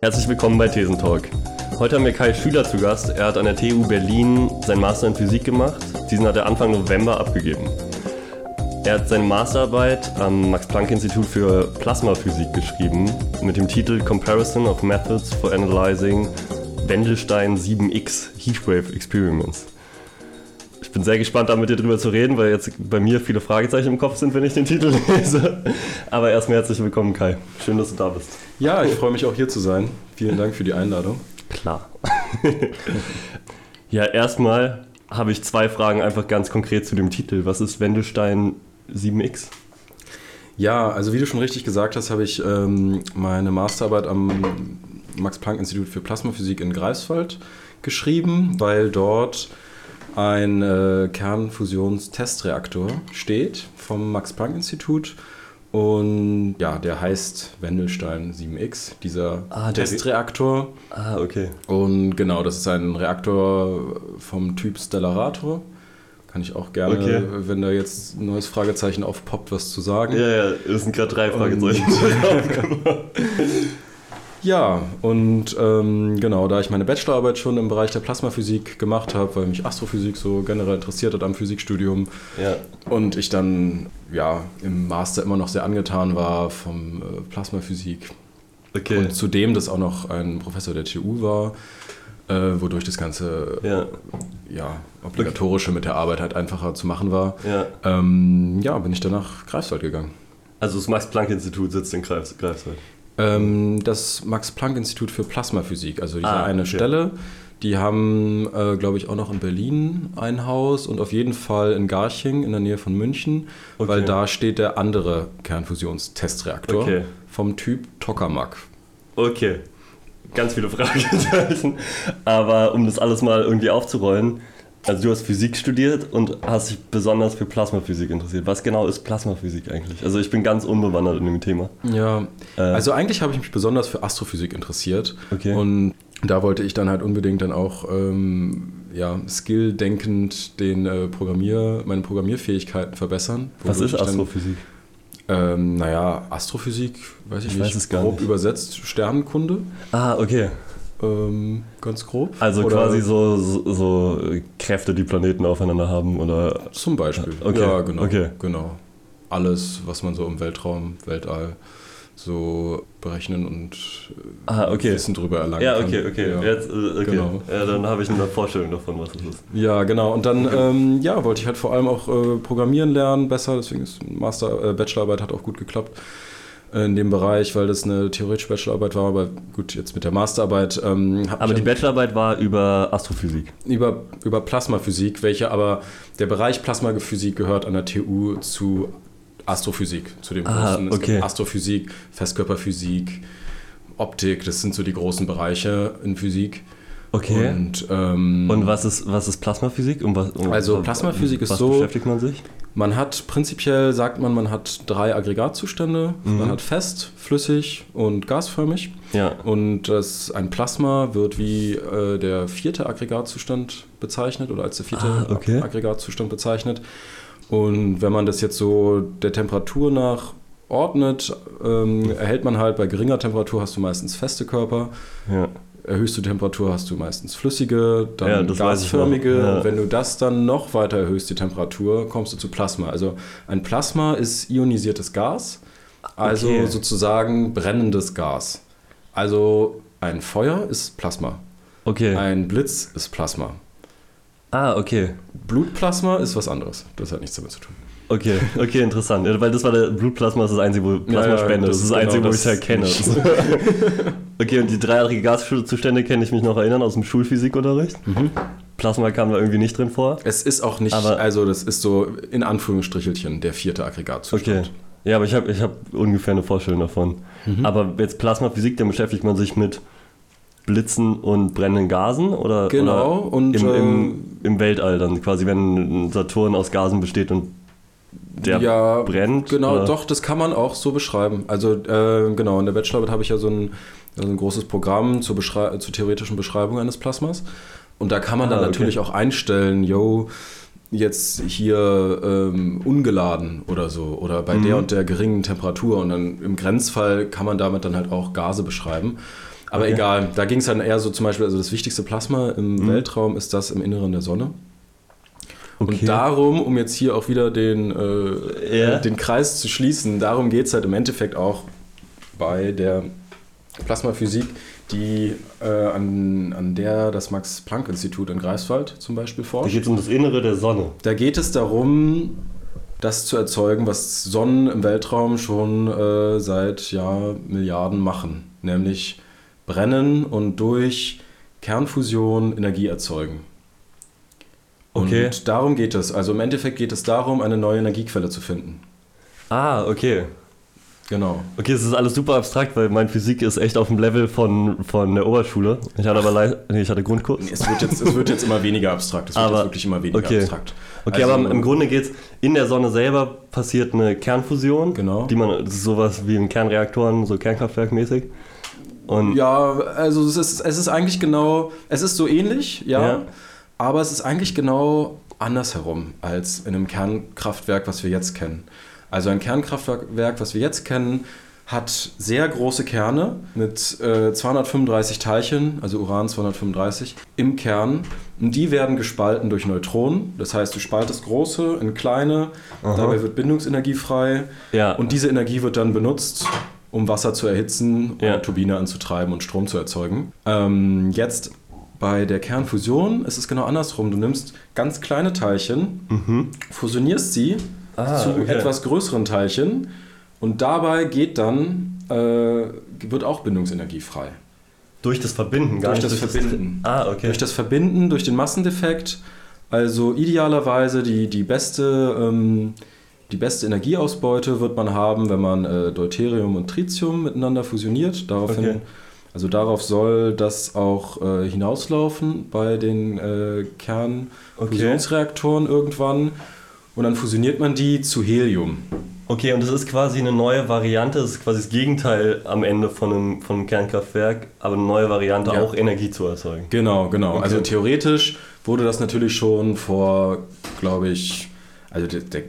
Herzlich willkommen bei Thesentalk. Heute haben wir Kai Schüler zu Gast. Er hat an der TU Berlin seinen Master in Physik gemacht. Diesen hat er Anfang November abgegeben. Er hat seine Masterarbeit am Max-Planck-Institut für Plasmaphysik geschrieben mit dem Titel Comparison of Methods for Analyzing Wendelstein 7X Heatwave Experiments. Ich bin sehr gespannt, da mit dir drüber zu reden, weil jetzt bei mir viele Fragezeichen im Kopf sind, wenn ich den Titel lese. Aber erstmal herzlich willkommen, Kai. Schön, dass du da bist. Ja, ich freue mich auch hier zu sein. Vielen Dank für die Einladung. Klar. ja, erstmal habe ich zwei Fragen einfach ganz konkret zu dem Titel. Was ist Wendelstein 7X? Ja, also wie du schon richtig gesagt hast, habe ich ähm, meine Masterarbeit am Max-Planck-Institut für Plasmaphysik in Greifswald geschrieben, weil dort ein äh, Kernfusionstestreaktor steht vom Max-Planck-Institut. Und ja, der heißt Wendelstein 7X, dieser Ah, Testreaktor. Ah, okay. Und genau, das ist ein Reaktor vom Typ Stellarator. Kann ich auch gerne, Okay. wenn da jetzt ein neues Fragezeichen aufpoppt, was zu sagen. Ja, ja, es sind gerade drei Fragezeichen. Ja, und ähm, genau, da ich meine Bachelorarbeit schon im Bereich der Plasmaphysik gemacht habe, weil mich Astrophysik so generell interessiert hat am Physikstudium ja, und ich dann ja im Master immer noch sehr angetan war vom äh, Plasmaphysik okay. und zudem das auch noch ein Professor der TU war, äh, wodurch das Ganze ja, ja, obligatorische mit der Arbeit halt einfacher zu machen war. ja. Ähm, ja, bin ich dann nach Greifswald gegangen. Also das Max-Planck-Institut sitzt in Greifs Greifswald. Ähm, das Max-Planck-Institut für Plasmaphysik, also diese Ah, eine okay. Stelle. Die haben, äh, glaube ich, auch noch in Berlin ein Haus und auf jeden Fall in Garching in der Nähe von München, Okay. weil da steht der andere Kernfusionstestreaktor Okay. vom Typ Tokamak. Okay, ganz viele Fragezeichen. Aber um das alles mal irgendwie aufzurollen, also du hast Physik studiert und hast dich besonders für Plasmaphysik interessiert. Was genau ist Plasmaphysik eigentlich? Also ich bin ganz unbewandert in dem Thema. Ja, Äh. also eigentlich habe ich mich besonders für Astrophysik interessiert. Okay. Und da wollte ich dann halt unbedingt dann auch ähm, ja, skill-denkend den äh, Programmier, meine Programmierfähigkeiten verbessern. Was ist ich dann- Astrophysik? Ähm, naja, Astrophysik, weiß ich, Ich nicht, weiß es gar grob nicht. übersetzt, Sternenkunde, Ah, okay. Ähm, ganz grob. Also Oder quasi so, so, so Kräfte, die Planeten aufeinander haben oder... Zum Beispiel. Okay, Ja, genau. okay. genau. Alles, was man so im Weltraum, Weltall so berechnen und äh, Ah, okay. Wissen drüber erlangen Ja, kann. okay, okay. Ja. Jetzt, äh, okay. Genau. Ja, dann habe ich eine Vorstellung davon, was es ist. Ja, genau. Und dann ähm, ja, wollte ich halt vor allem auch äh, Programmieren lernen, besser. Deswegen ist Master, äh, Bachelorarbeit hat auch gut geklappt in dem Bereich, weil das eine theoretische Bachelorarbeit war. Aber gut, jetzt mit der Masterarbeit. Ähm, Aber die Bachelorarbeit war über Astrophysik. über, über Plasmaphysik, welche aber der Bereich Plasmaphysik gehört an der TU zu Astrophysik, zu dem Ah, großen. Okay. Astrophysik, Festkörperphysik, Optik, das sind so die großen Bereiche in Physik. Okay. Und, ähm, Und was ist, was ist Plasmaphysik? Um was, um, Also Plasmaphysik ist was so- beschäftigt man sich? Man hat prinzipiell, sagt man, man hat drei Aggregatzustände. Mhm. Man hat fest, flüssig und gasförmig. Ja. Und das, ein Plasma wird wie äh, der vierte Aggregatzustand bezeichnet oder als der vierte Ah, okay. Aggregatzustand bezeichnet. Und wenn man das jetzt so der Temperatur nach ordnet, ähm, erhält man halt bei geringer Temperatur hast du meistens feste Körper. ja. Erhöhst du Temperatur, hast du meistens flüssige, dann Ja, gasförmige. Ja. Und wenn du das dann noch weiter erhöhst, die Temperatur, kommst du zu Plasma. Also ein Plasma ist ionisiertes Gas, also Okay. sozusagen brennendes Gas. Also ein Feuer ist Plasma, Okay. ein Blitz ist Plasma. Ah, okay. Blutplasma ist was anderes. Das hat nichts damit zu tun. Okay, okay, interessant. Ja, weil das war der Blutplasma, das ist das einzige, wo Plasma ja, spendet. das Das ist das einzige, genau wo ich es das halt kenne. okay, und die drei Aggregatzustände kann ich mich noch erinnern aus dem Schulphysikunterricht. Plasma kam da irgendwie nicht drin vor. Es ist auch nicht, Aber- also das ist so in Anführungsstrichelchen der vierte Aggregatzustand. Okay. Ja, aber ich habe ich hab ungefähr eine Vorstellung davon. Mhm. Aber jetzt Plasmaphysik, dann beschäftigt man sich mit Blitzen und brennenden Gasen oder, Genau, oder und, im, im, im Weltall dann quasi, wenn Saturn aus Gasen besteht und der ja, brennt? Genau, oder? doch, das kann man auch so beschreiben. Also äh, genau, in der Bachelorarbeit habe ich ja so ein, so ein großes Programm zur, Beschrei zur theoretischen Beschreibung eines Plasmas. Und da kann man Ah, dann okay. natürlich auch einstellen, yo, jetzt hier ähm, ungeladen oder so oder bei Mhm. der und der geringen Temperatur und dann im Grenzfall kann man damit dann halt auch Gase beschreiben. Aber Okay. egal, da ging es dann eher so zum Beispiel, also das wichtigste Plasma im Mhm. Weltraum ist das im Inneren der Sonne. Okay. Und darum, um jetzt hier auch wieder den, äh, Ja. äh, den Kreis zu schließen, darum geht es halt im Endeffekt auch bei der Plasmaphysik, die äh, an, an der das Max-Planck-Institut in Greifswald zum Beispiel Da forscht. geht es um das Innere der Sonne. Da geht es darum, das zu erzeugen, was Sonnen im Weltraum schon äh, seit ja, Milliarden machen, nämlich brennen und durch Kernfusion Energie erzeugen. Okay. Und darum geht es. Also im Endeffekt geht es darum, eine neue Energiequelle zu finden. Ah, okay. Genau. Okay, es ist alles super abstrakt, weil mein Physik ist echt auf dem Level von, von der Oberschule. Ich hatte aber lei- nee, ich hatte Grundkurs. Es wird jetzt, es wird jetzt immer weniger abstrakt. Es wird Aber- jetzt wirklich immer weniger okay. abstrakt. Okay, Also- aber im Grunde geht's in der Sonne selber passiert eine Kernfusion, Genau. die man das ist sowas wie in Kernreaktoren, so Kernkraftwerkmäßig. Und Ja, also es ist, es ist eigentlich genau, es ist so ähnlich, ja, Ja. Aber es ist eigentlich genau andersherum als in einem Kernkraftwerk, was wir jetzt kennen. Also ein Kernkraftwerk, was wir jetzt kennen, hat sehr große Kerne mit äh, 235 Teilchen, also Uran 235, im Kern. Und die werden gespalten durch Neutronen. Das heißt, du spaltest große in kleine, Aha. dabei wird Bindungsenergie frei. ja, Und diese Energie wird dann benutzt, um Wasser zu erhitzen, Ja. eine Turbine anzutreiben und Strom zu erzeugen. Ähm, jetzt bei der Kernfusion ist es genau andersrum. Du nimmst ganz kleine Teilchen, mhm. fusionierst sie Ah, zu okay. etwas größeren Teilchen und dabei geht dann, äh, wird auch Bindungsenergie frei. durch das Verbinden, gar Durch nicht das Verbinden. Ah, okay. Durch das Verbinden, durch den Massendefekt, also idealerweise die, die, beste, ähm, die beste Energieausbeute wird man haben, wenn man äh, Deuterium und Tritium miteinander fusioniert. Daraufhin, Okay. Also darauf soll das auch äh, hinauslaufen bei den äh, Kernfusionsreaktoren irgendwann. Und dann fusioniert man die zu Helium. Okay, und das ist quasi eine neue Variante, das ist quasi das Gegenteil am Ende von einem, von einem Kernkraftwerk, aber eine neue Variante, Ja. auch Energie zu erzeugen. Genau, genau. Okay. Also theoretisch wurde das natürlich schon vor, glaube ich, also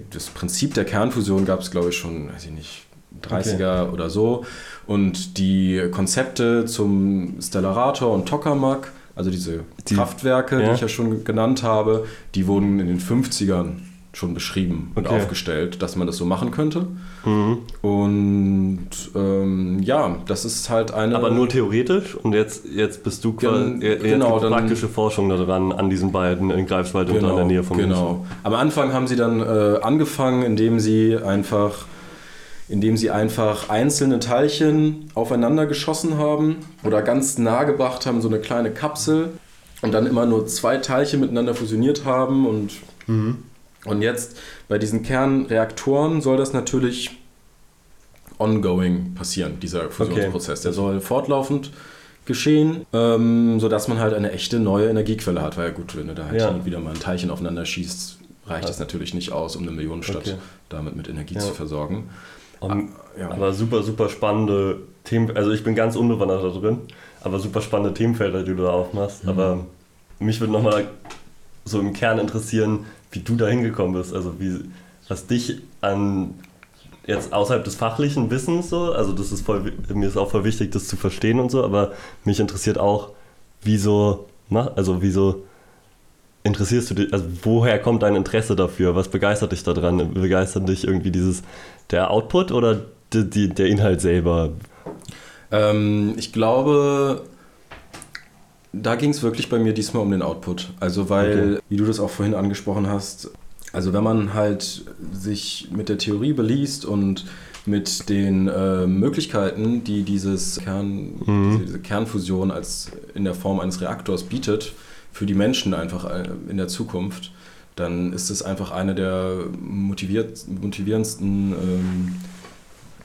das Prinzip der Kernfusion gab es, glaube ich, schon, weiß ich nicht, 30er oder so. Und die Konzepte zum Stellarator und Tokamak, also diese Die- Kraftwerke, ja. die ich ja schon genannt habe, die wurden in den 50ern schon beschrieben und Okay. aufgestellt, dass man das so machen könnte. Mhm. Und ähm, ja, das ist halt eine. Aber nur theoretisch und jetzt, jetzt bist du quasi genau, gibt's dann- praktische Forschung daran, an diesen beiden in Greifswald und in der Nähe von München. Genau. Am Anfang haben sie dann äh, angefangen, indem sie einfach indem sie einfach einzelne Teilchen aufeinander geschossen haben oder ganz nah gebracht haben, so eine kleine Kapsel und dann immer nur zwei Teilchen miteinander fusioniert haben und, Mhm. und jetzt bei diesen Kernreaktoren soll das natürlich ongoing passieren, dieser Fusionsprozess. Der soll fortlaufend geschehen, ähm, sodass man halt eine echte neue Energiequelle hat. Weil ja gut, wenn du da halt Ja. wieder mal ein Teilchen aufeinander schießt, reicht das natürlich nicht aus, um eine Millionenstadt Okay. damit mit Energie Ja. zu versorgen. Und, Ja. Aber super, super spannende Themen. Also ich bin ganz unbewandert da drin, aber super spannende Themenfelder, die du da aufmachst. Mhm. Aber mich würde nochmal so im Kern interessieren, wie du da hingekommen bist. Also wie, was dich an jetzt außerhalb des fachlichen Wissens so, also das ist voll, mir ist auch voll wichtig, das zu verstehen und so, aber mich interessiert auch, wieso, also wieso interessierst du dich, also woher kommt dein Interesse dafür? Was begeistert dich daran? Begeistert dich irgendwie dieses, der Output oder die, die, der Inhalt selber? Ähm, ich glaube, da ging es wirklich bei mir diesmal um den Output. Also weil, Okay. wie du das auch vorhin angesprochen hast, also wenn man halt sich mit der Theorie beliest und mit den äh, Möglichkeiten, die dieses Kern, Mhm. diese, diese Kernfusion als in der Form eines Reaktors bietet, für die Menschen einfach äh, in der Zukunft, dann ist es einfach eine der motiviert, motivierendsten ähm,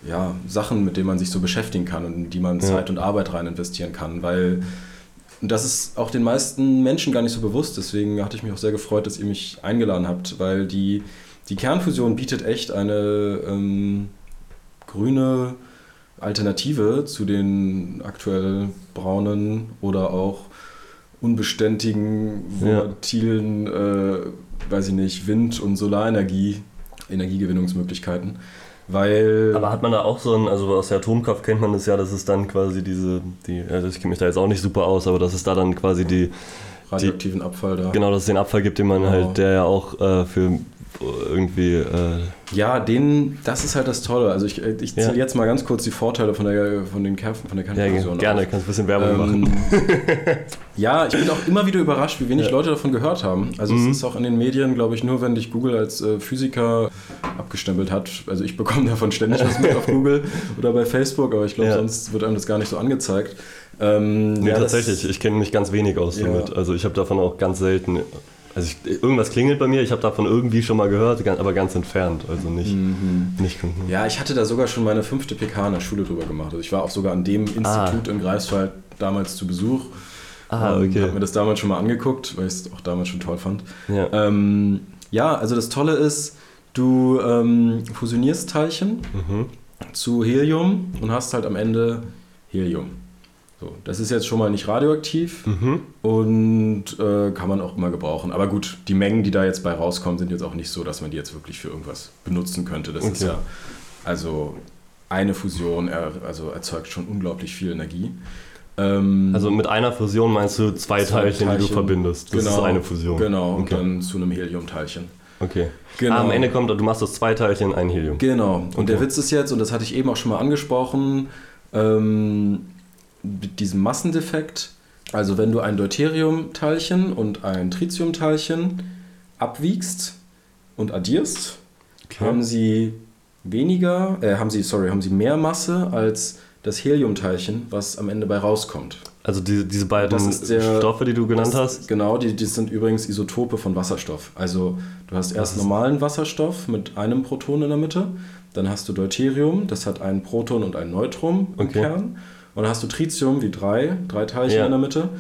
ja, Sachen, mit denen man sich so beschäftigen kann und in die man Ja. Zeit und Arbeit rein investieren kann, weil und das ist auch den meisten Menschen gar nicht so bewusst. Deswegen hatte ich mich auch sehr gefreut, dass ihr mich eingeladen habt, weil die, die Kernfusion bietet echt eine ähm, grüne Alternative zu den aktuell braunen oder auch unbeständigen, volatilen, ja. äh, weiß ich nicht, Wind- und Solarenergie, Energiegewinnungsmöglichkeiten. Weil Aber hat man da auch so ein, also aus der Atomkraft kennt man das ja, dass es dann quasi diese, die, also ich kenne mich da jetzt auch nicht super aus, aber dass es da dann quasi die radioaktiven Abfall da. Genau, dass es den Abfall gibt, den man genau. halt, der ja auch äh, für irgendwie. Äh ja, den, das ist halt das Tolle. Also ich, ich zähle ja. jetzt mal ganz kurz die Vorteile von der, von den Kerf, von der Kernfusion. Ja, gerne, auf. kannst ein bisschen Werbung ähm, machen. ja, ich bin auch immer wieder überrascht, wie wenig ja. Leute davon gehört haben. Also mhm. es ist auch in den Medien, glaube ich, nur wenn dich Google als äh, Physiker abgestempelt hat. Also ich bekomme davon ständig was mit auf Google oder bei Facebook, aber ich glaube, ja. sonst wird einem das gar nicht so angezeigt. Ähm, nee, tatsächlich, ich kenne mich ganz wenig aus damit. Also ich habe davon auch ganz selten also ich, irgendwas klingelt bei mir, ich habe davon irgendwie schon mal gehört, aber ganz entfernt, also nicht, mhm. nicht Ja, ich hatte da sogar schon meine fünfte PK in der Schule drüber gemacht. Also ich war auch sogar an dem Institut ah. in Greifswald damals zu Besuch. Ah, okay. Ich habe mir das damals schon mal angeguckt, weil ich es auch damals schon toll fand. Ja, ähm, ja also das Tolle ist, du ähm, fusionierst Teilchen mhm. zu Helium und hast halt am Ende Helium. So, das ist jetzt schon mal nicht radioaktiv mhm. und äh, kann man auch immer gebrauchen. Aber gut, die Mengen, die da jetzt bei rauskommen, sind jetzt auch nicht so, dass man die jetzt wirklich für irgendwas benutzen könnte. Das okay. ist ja, also eine Fusion er, also erzeugt schon unglaublich viel Energie. Ähm, also mit einer Fusion meinst du zwei, zwei Teilchen, Teilchen, die du verbindest. Das genau, ist eine Fusion. Genau, okay. und dann zu einem Heliumteilchen. Okay. Genau. Ah, am Ende kommt, du machst aus zwei Teilchen ein Helium. Genau. Und okay. der Witz ist jetzt, und das hatte ich eben auch schon mal angesprochen, ähm, mit diesem Massendefekt, also wenn du ein Deuterium-Teilchen und ein Tritium-Teilchen abwiegst und addierst, okay. haben sie weniger, äh, haben sie, sorry, haben sie mehr Masse als das Heliumteilchen, was am Ende bei rauskommt. Also die, diese beiden der, Stoffe, die du genannt hast? Genau, die, die sind übrigens Isotope von Wasserstoff. Also du hast erst normalen Wasserstoff mit einem Proton in der Mitte, dann hast du Deuterium, das hat ein Proton und ein Neutron im okay. Kern. Und dann hast du Tritium wie drei, drei Teilchen ja. in der Mitte.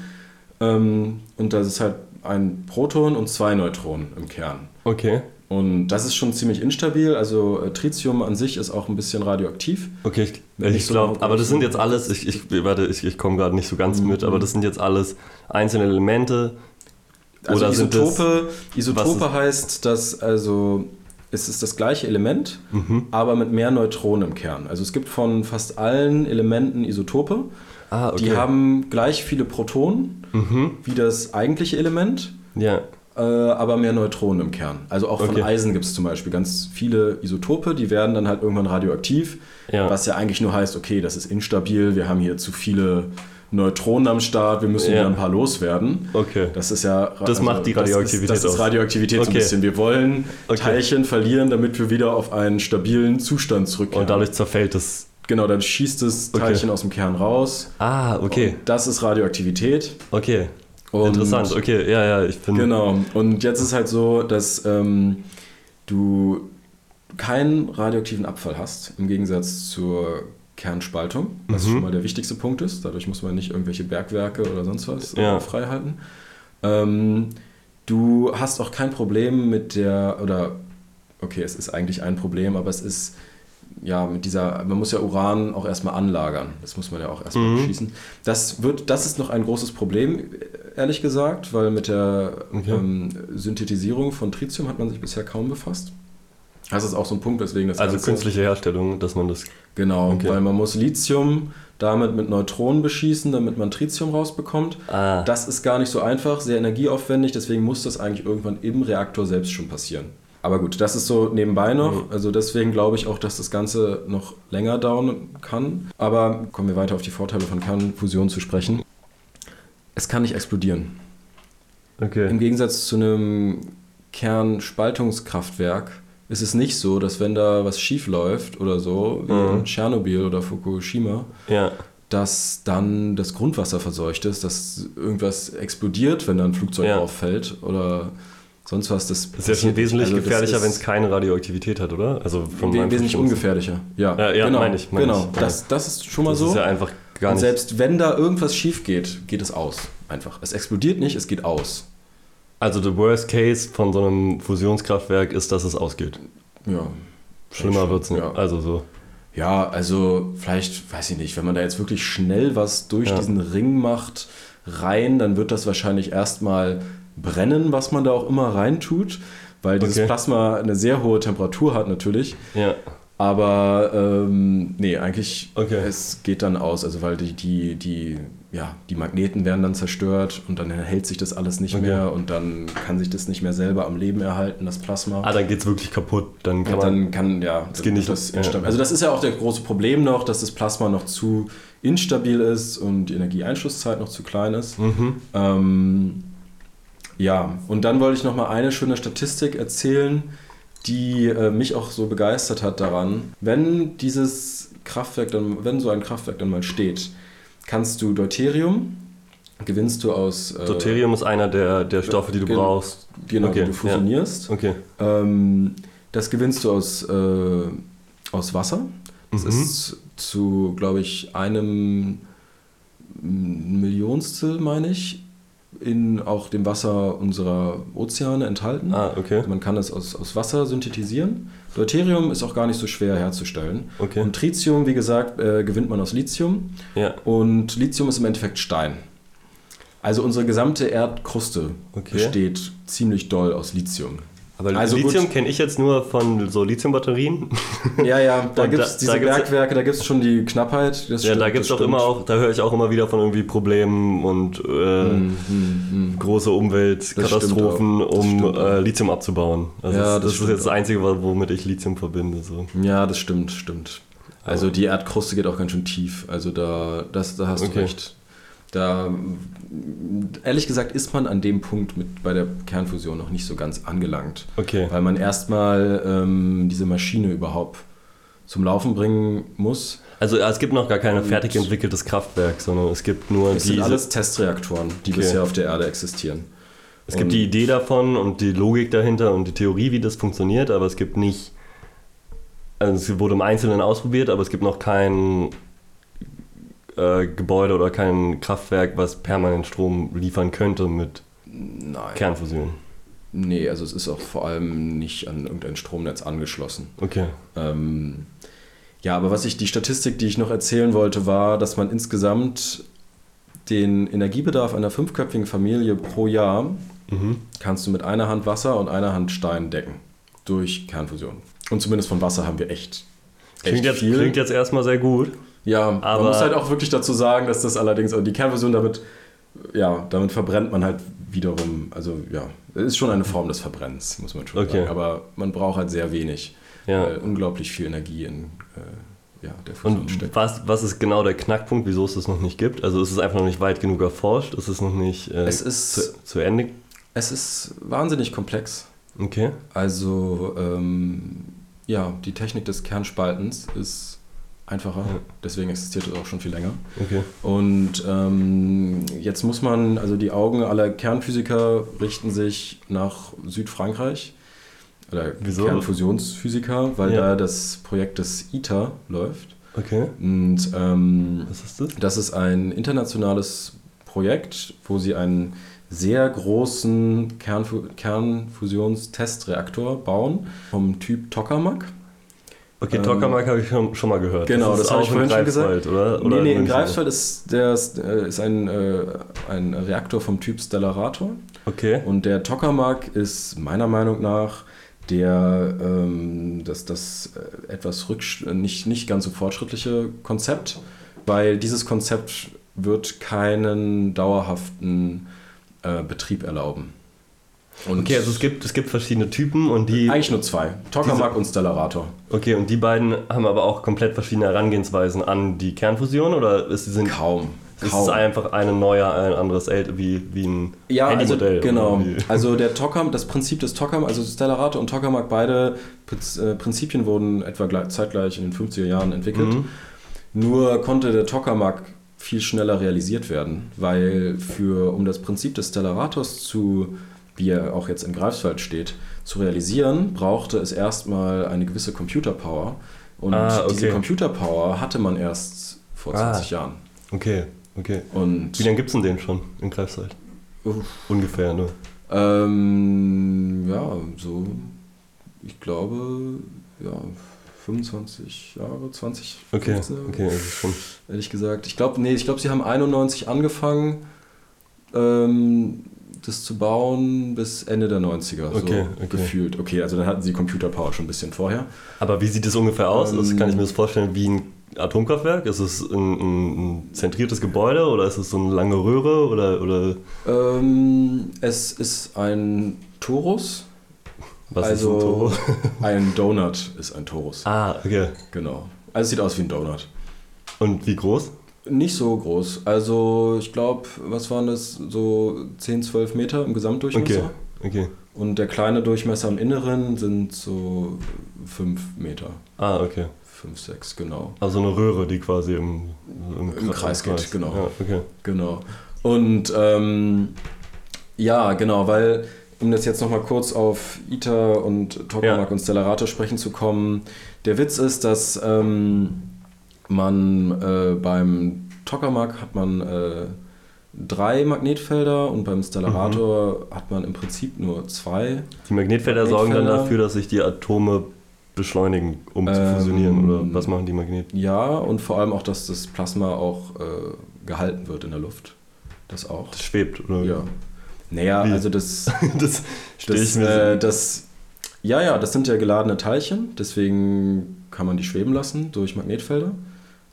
Ähm, und das ist halt ein Proton und zwei Neutronen im Kern. Okay. Und das ist schon ziemlich instabil. Also äh, Tritium an sich ist auch ein bisschen radioaktiv. Okay, ich, ich so glaube, aber das sind jetzt alles, ich, ich, warte, ich, ich komme gerade nicht so ganz mhm. mit, aber das sind jetzt alles einzelne Elemente. Also oder Isotope, das, Isotope heißt, dass also es ist das gleiche Element, mhm. aber mit mehr Neutronen im Kern. Also es gibt von fast allen Elementen Isotope. Ah, okay. Die haben gleich viele Protonen mhm. wie das eigentliche Element, ja. äh, aber mehr Neutronen im Kern. Also auch von okay. Eisen gibt es zum Beispiel ganz viele Isotope, die werden dann halt irgendwann radioaktiv, ja. was ja eigentlich nur heißt, okay, das ist instabil, wir haben hier zu viele Neutronen am Start, wir müssen ja. ein paar loswerden. Okay. Das ist ja. Das also, macht die Radioaktivität Das ist, das ist Radioaktivität okay. so ein bisschen. Wir wollen okay. Teilchen verlieren, damit wir wieder auf einen stabilen Zustand zurückkehren. Und dadurch zerfällt es. Genau, dann schießt das Teilchen okay. aus dem Kern raus. Ah, okay. Und das ist Radioaktivität. Okay. Und Interessant, okay, ja, ja, ich finde. Genau. Und jetzt ist halt so, dass ähm, du keinen radioaktiven Abfall hast, im Gegensatz zur Kernspaltung, was mhm. schon mal der wichtigste Punkt ist. Dadurch muss man nicht irgendwelche Bergwerke oder sonst was äh, ja. frei halten. Ähm, du hast auch kein Problem mit der, oder okay, es ist eigentlich ein Problem, aber es ist ja mit dieser, man muss ja Uran auch erstmal anlagern. Das muss man ja auch erstmal mhm. schießen. Das wird, das ist noch ein großes Problem, ehrlich gesagt, weil mit der okay. ähm, Synthetisierung von Tritium hat man sich bisher kaum befasst. Das ist auch so ein Punkt, weswegen das Also Ganze künstliche Herstellung, dass man das. Genau, okay. weil man muss Lithium damit mit Neutronen beschießen, damit man Tritium rausbekommt. Ah. Das ist gar nicht so einfach, sehr energieaufwendig, deswegen muss das eigentlich irgendwann im Reaktor selbst schon passieren. Aber gut, das ist so nebenbei noch. Mhm. Also deswegen glaube ich auch, dass das Ganze noch länger dauern kann. Aber kommen wir weiter auf die Vorteile von Kernfusion zu sprechen. Es kann nicht explodieren. Okay. Im Gegensatz zu einem Kernspaltungskraftwerk ist es nicht so, dass wenn da was schief läuft oder so, wie mhm. in Tschernobyl oder Fukushima, ja. dass dann das Grundwasser verseucht ist, dass irgendwas explodiert, wenn da ein Flugzeug ja. auffällt oder sonst was. Das, das ist ja schon wesentlich also gefährlicher, wenn es keine Radioaktivität hat, oder? Also vom wesentlich ungefährlicher. Ja, ja, ja genau. meine ich. Mein genau, ich. Das, das ist schon mal das so. Das ist ja einfach gar nicht. Und selbst wenn da irgendwas schief geht, geht es aus. Einfach. Es explodiert nicht, es geht aus. Also der Worst Case von so einem Fusionskraftwerk ist, dass es ausgeht. Ja. Schlimmer wird es nicht. ja. Also so. Ja, also vielleicht, weiß ich nicht, wenn man da jetzt wirklich schnell was durch Ja. diesen Ring macht, rein, dann wird das wahrscheinlich erstmal brennen, was man da auch immer reintut, weil dieses Okay. Plasma eine sehr hohe Temperatur hat natürlich. Ja. Aber ähm, nee, eigentlich Okay. es geht dann aus, also weil die, die, die, ja, die Magneten werden dann zerstört und dann hält sich das alles nicht Okay. mehr und dann kann sich das nicht mehr selber am Leben erhalten, das Plasma. Ah, dann geht's wirklich kaputt. Dann kann dann kann, ja, das geht nicht- das ja. Also das ist ja auch der große Problem noch, dass das Plasma noch zu instabil ist und die Energieeinschlusszeit noch zu klein ist. Mhm. Ähm, ja, und dann wollte ich noch mal eine schöne Statistik erzählen, die äh, mich auch so begeistert hat daran. Wenn dieses Kraftwerk dann, wenn so ein Kraftwerk dann mal steht, kannst du Deuterium, gewinnst du aus äh, Deuterium ist einer der, der Stoffe, die du brauchst. genau, Okay, die du fusionierst. Okay. Ähm, das gewinnst du aus, äh, aus Wasser. Das Mhm. ist zu, glaube ich, einem Millionstel, meine ich, in auch dem Wasser unserer Ozeane enthalten. Ah, okay. Also man kann es aus, aus Wasser synthetisieren. Deuterium ist auch gar nicht so schwer herzustellen. Okay. Und Tritium, wie gesagt, äh, gewinnt man aus Lithium. Ja. Und Lithium ist im Endeffekt Stein. Also unsere gesamte Erdkruste Okay. besteht ziemlich doll aus Lithium. Aber Also. Lithium kenne ich jetzt nur von so Lithiumbatterien. Ja, ja, da gibt es diese da Bergwerke, da gibt es schon die Knappheit. Das ja, stimmt, da gibt auch immer stimmt. auch, da höre ich auch immer wieder von irgendwie Problemen und äh, Hm, hm, hm. große Umweltkatastrophen, stimmt um stimmt äh, Lithium abzubauen. Also Ja, das, das ist stimmt jetzt das. Einzige, wo- womit ich Lithium verbinde. So. Ja, das stimmt, stimmt. Also die Erdkruste geht auch ganz schön tief. Also da, das, da hast Okay. du recht. Da, ehrlich gesagt, ist man an dem Punkt mit, bei der Kernfusion noch nicht so ganz angelangt. Okay. Weil man erstmal ähm, diese Maschine überhaupt zum Laufen bringen muss. Also es gibt noch gar kein fertig entwickeltes Kraftwerk, sondern es gibt nur Es sind diese, alles Testreaktoren, die Okay. bisher auf der Erde existieren. es gibt und- die Idee davon und die Logik dahinter und die Theorie, wie das funktioniert, aber es gibt nicht, also es wurde im Einzelnen ausprobiert, aber es gibt noch kein äh, Gebäude oder kein Kraftwerk, was permanent Strom liefern könnte mit Nein. Kernfusion. Nee, also es ist auch vor allem nicht an irgendein Stromnetz angeschlossen. Okay. Ähm, ja, aber was ich, die Statistik, die ich noch erzählen wollte, war, dass man insgesamt den Energiebedarf einer fünfköpfigen Familie pro Jahr Mhm. kannst du mit einer Hand Wasser und einer Hand Stein decken. Durch Kernfusion. Und zumindest von Wasser haben wir echt, Klingt, jetzt, klingt jetzt erstmal sehr gut. Ja, man Aber- muss halt auch wirklich dazu sagen, dass das allerdings, also die Kernfusion damit, ja, damit verbrennt man halt wiederum, also ja, es ist schon eine Form des Verbrennens, muss man schon Okay. sagen. Aber man braucht halt sehr wenig, Ja. weil unglaublich viel Energie in äh, ja, der Fusion Und steckt. was, was ist genau der Knackpunkt, wieso es das noch nicht gibt? Also ist es einfach noch nicht weit genug erforscht? Ist es noch nicht äh, Es ist- zu, zu Ende? Es ist wahnsinnig komplex. Okay. Also, ähm, ja, die Technik des Kernspaltens ist einfacher, Ja. deswegen existiert es auch schon viel länger. Okay. Und ähm, jetzt muss man, also die Augen aller Kernphysiker richten sich nach Südfrankreich. Oder Wieso? Kernfusionsphysiker, weil Ja. da das Projekt des ITER läuft. Okay. Und ähm, Was ist das? das ist ein internationales Projekt, wo sie einen sehr großen Kernfu Kernfusionstestreaktor bauen vom Typ Tokamak. Okay, Ähm, Tokamak habe ich schon, schon mal gehört. Genau, ist das habe auch ich vorhin in schon gesagt. Oder? oder nee, nee, in? Greifswald ist, der, ist, äh, ist ein, äh, ein Reaktor vom Typ Stellarator. Okay. Und der Tokamak ist meiner Meinung nach der, ähm, das, das äh, etwas rücksch nicht, nicht ganz so fortschrittliche Konzept, weil dieses Konzept wird keinen dauerhaften äh, Betrieb erlauben. Und Okay, also es gibt, es gibt verschiedene Typen und die. eigentlich nur zwei, Tokamak und Stellarator. Okay, und die beiden haben aber auch komplett verschiedene Herangehensweisen an die Kernfusion oder ist sind Kaum. ist Kaum. es einfach eine neue, ein anderes wie, wie ein Ja, also, Handymodell? genau. oder wie? Also der Tokam, das Prinzip des Tokam, also Stellarator und Tokamak, beide äh, Prinzipien wurden etwa gleich, zeitgleich in den 50er Jahren entwickelt. Mhm. Nur konnte der Tokamak viel schneller realisiert werden, weil für, um das Prinzip des Stellarators zu, wie er auch jetzt in Greifswald steht, zu realisieren, brauchte es erstmal eine gewisse Computerpower. Und Ah, okay. diese Computerpower hatte man erst vor Ah. 20 Jahren. Okay, okay. Und Wie lange gibt es denn den schon in Greifswald? Uff. Ungefähr, ne? Ähm, ja, so, ich glaube, ja, 25 Jahre, 20, Okay, 15 Jahre, okay, ist schon. ehrlich gesagt. Ich glaube, nee, ich glaube, sie haben 91 angefangen, ähm, das zu bauen bis Ende der 90er, so Okay, okay. gefühlt. Okay, also dann hatten sie Computerpower schon ein bisschen vorher. Aber wie sieht das ungefähr aus? Ähm, kann ich mir das vorstellen wie ein Atomkraftwerk? Ist es ein, ein, zentriertes Gebäude oder ist es so eine lange Röhre oder, oder Ähm, es ist ein Torus. was also ist ein Toro? ein Donut ist ein Torus. Ah, okay. Genau. Also es sieht aus wie ein Donut. Und wie groß? Nicht so groß. Also ich glaube, was waren das? So 10, 12 Meter im Gesamtdurchmesser. Okay, okay. Und der kleine Durchmesser im Inneren sind so 5 Meter. Ah, okay. 5, 6, genau. Also eine Röhre, die quasi im, Im Kreis geht, genau. Ja, okay. Genau. Und ähm, ja, genau, weil, um das jetzt nochmal kurz auf ITER und Tokamak Ja. und Stellarator sprechen zu kommen, der Witz ist, dass ähm, man äh, beim Tokamak hat man äh, drei Magnetfelder und beim Stellarator hat man im Prinzip nur zwei. Die Magnetfelder sorgen dann Magnetfelder. dafür, dass sich die Atome beschleunigen, um zu Ähm, fusionieren. Oder was machen die Magneten? Ja, und vor allem auch, dass das Plasma auch äh, gehalten wird in der Luft. Das auch. Das schwebt, oder? Ja. Naja, Wie? also das, das stelle ich das, mir äh, das, ja, ja, das sind ja geladene Teilchen, deswegen kann man die schweben lassen durch Magnetfelder.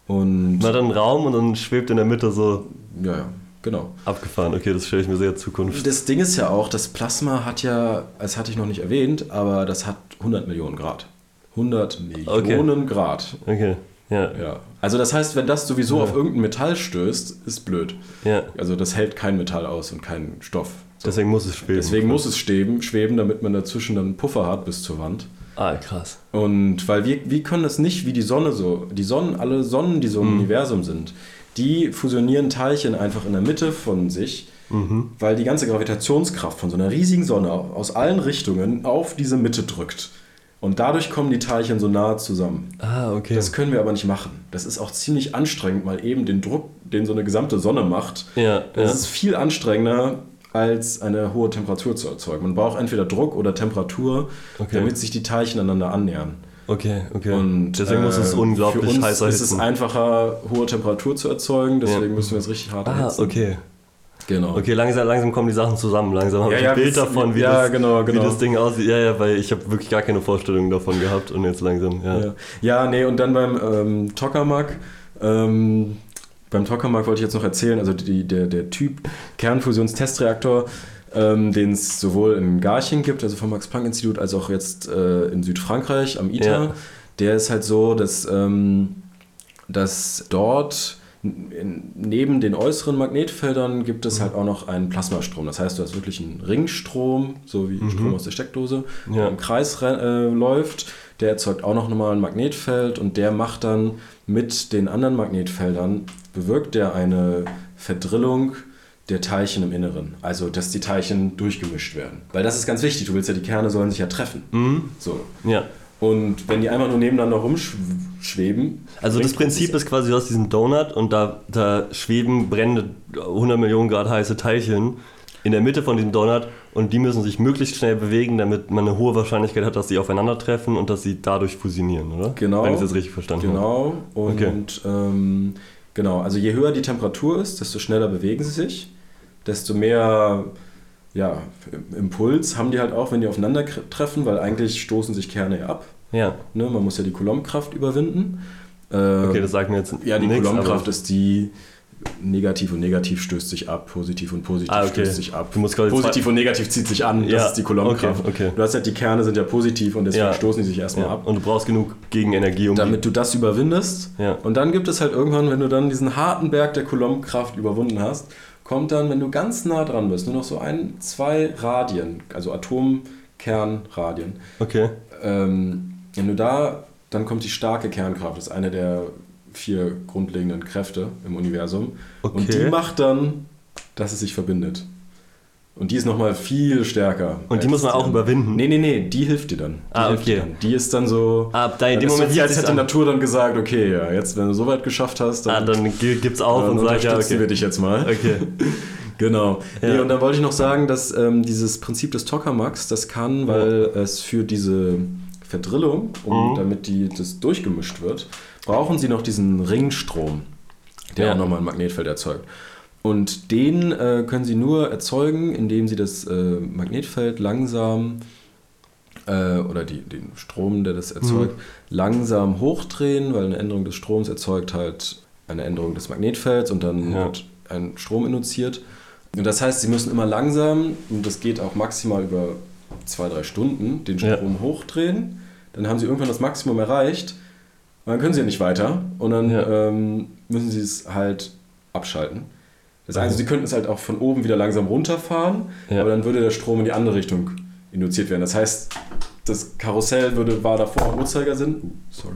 Und hat dann Raum und dann schwebt in der Mitte so ja, ja, genau. abgefahren. Okay, das stelle ich mir sehr Zukunft. Das Ding ist ja auch, das Plasma hat ja, das hatte ich noch nicht erwähnt, aber das hat 100 Millionen Grad. 100 Millionen Grad. Okay, ja, Ja. Also das heißt, wenn das sowieso Ja. auf irgendein Metall stößt, ist blöd. ja. Also das hält kein Metall aus und kein Stoff. So. Deswegen muss es schweben. Deswegen muss es schweben, schweben, damit man dazwischen dann einen Puffer hat bis zur Wand. Ah, krass. Und weil wir, wir können das nicht wie die Sonne so. Die Sonnen, alle Sonnen, die so im Mhm. Universum sind, die fusionieren Teilchen einfach in der Mitte von sich, Mhm. weil die ganze Gravitationskraft von so einer riesigen Sonne aus allen Richtungen auf diese Mitte drückt. Und dadurch kommen die Teilchen so nahe zusammen. Ah, okay. Das können wir aber nicht machen. Das ist auch ziemlich anstrengend, mal eben den Druck, den so eine gesamte Sonne macht. ja, Das ja. ist viel anstrengender, als eine hohe Temperatur zu erzeugen. Man braucht entweder Druck oder Temperatur, Okay. damit sich die Teilchen aneinander annähern. okay, okay. Und deswegen muss es äh, unglaublich für uns heiß ist es einfacher, hohe Temperatur zu erzeugen, deswegen Ja. müssen wir es richtig hart Ah, erhitzen. okay. Genau. Okay, langsam, langsam kommen die Sachen zusammen. Langsam habe Ja, ich ja, ein Bild wir- davon, wie, ja, das, genau, genau. wie das Ding aussieht. Ja, ja, weil ich habe wirklich gar keine Vorstellung davon gehabt und jetzt langsam, ja. Ja. ja, nee, und dann beim ähm, Tokamak, ähm, beim Tokamak wollte ich jetzt noch erzählen, also die, der, der Typ Kernfusionstestreaktor, ähm, den es sowohl in Garching gibt, also vom Max-Planck-Institut, als auch jetzt äh, in Südfrankreich am ITER, Ja. der ist halt so, dass, ähm, dass dort neben den äußeren Magnetfeldern gibt es halt auch noch einen Plasmastrom. Das heißt, du hast wirklich einen Ringstrom, so wie Strom aus der Steckdose, Ja. der im Kreis re- äh, läuft. Der erzeugt auch noch mal ein Magnetfeld und der macht dann mit den anderen Magnetfeldern, bewirkt der eine Verdrillung der Teilchen im Inneren. Also, dass die Teilchen durchgemischt werden. Weil das ist ganz wichtig. Du willst ja, die Kerne sollen sich ja treffen. Mhm. So. ja. Und wenn die einfach nur nebeneinander rumschweben. Also das Prinzip ist quasi, du hast diesen Donut und da, da schweben brennende 100 Millionen Grad heiße Teilchen in der Mitte von diesem Donut und die müssen sich möglichst schnell bewegen, damit man eine hohe Wahrscheinlichkeit hat, dass sie aufeinandertreffen und dass sie dadurch fusionieren, oder? Genau. Wenn ich das richtig verstanden habe. Genau. Und Okay. ähm, genau, also je höher die Temperatur ist, desto schneller bewegen sie sich, desto mehr ja, Impuls haben die halt auch, wenn die aufeinandertreffen, weil eigentlich stoßen sich Kerne ja ab. Ja, Ne? Man muss ja die Coulombkraft überwinden. Ähm, okay, das sagt mir jetzt ja, die Coulombkraft ist die negativ und negativ stößt sich ab, positiv und positiv Ah, okay. stößt sich ab. Positiv und negativ zieht sich an, das Ja, ist die Coulombkraft. okay, okay. Du hast halt die Kerne sind ja positiv und deswegen Ja. stoßen die sich erstmal ja. ab. Und du brauchst genug Gegenenergie, um Damit du das überwindest. Und dann gibt es halt irgendwann, wenn du dann diesen harten Berg der Coulombkraft überwunden hast, kommt dann, wenn du ganz nah dran bist, nur noch so ein, zwei Radien, also Atomkernradien. die... Okay. Ähm, wenn du da, dann kommt die starke Kernkraft, das ist eine der vier grundlegenden Kräfte im Universum. Und Okay. die macht dann, dass es sich verbindet. Und die ist nochmal viel stärker. Und die muss man auch überwinden? Nee, nee, nee, die hilft dir dann. Die Ah, hilft okay. dir dann. Die ist dann so. Ah, da in dann dem Moment so wie als hätte die. Natur dann gesagt, okay, ja, jetzt, wenn du so weit geschafft hast, Ah, dann, dann gi- gibt's auf dann und sagt, ja, okay. wir dich jetzt mal. Okay. Genau. Ja. Nee, und dann wollte ich noch sagen, dass ähm, dieses Prinzip des Tokamaks, das kann, weil es für diese Verdrillung, um, Mhm. damit die, das durchgemischt wird, brauchen sie noch diesen Ringstrom, der Ja. auch nochmal ein Magnetfeld erzeugt. Und den äh, können sie nur erzeugen, indem sie das äh, Magnetfeld langsam äh, oder die, den Strom, der das erzeugt, langsam hochdrehen, weil eine Änderung des Stroms erzeugt halt eine Änderung des Magnetfelds und dann Ja. wird ein Strom induziert. Und das heißt, sie müssen immer langsam, und das geht auch maximal über zwei, drei Stunden, den Ja. Strom hochdrehen. Dann haben sie irgendwann das Maximum erreicht. Und dann können sie ja nicht weiter. Und dann Ja. ähm, müssen sie es halt abschalten. Das heißt, sie könnten es halt auch von oben wieder langsam runterfahren, Ja. aber dann würde der Strom in die andere Richtung induziert werden. Das heißt, das Karussell würde, war davor im Uhrzeigersinn. Uh, sorry.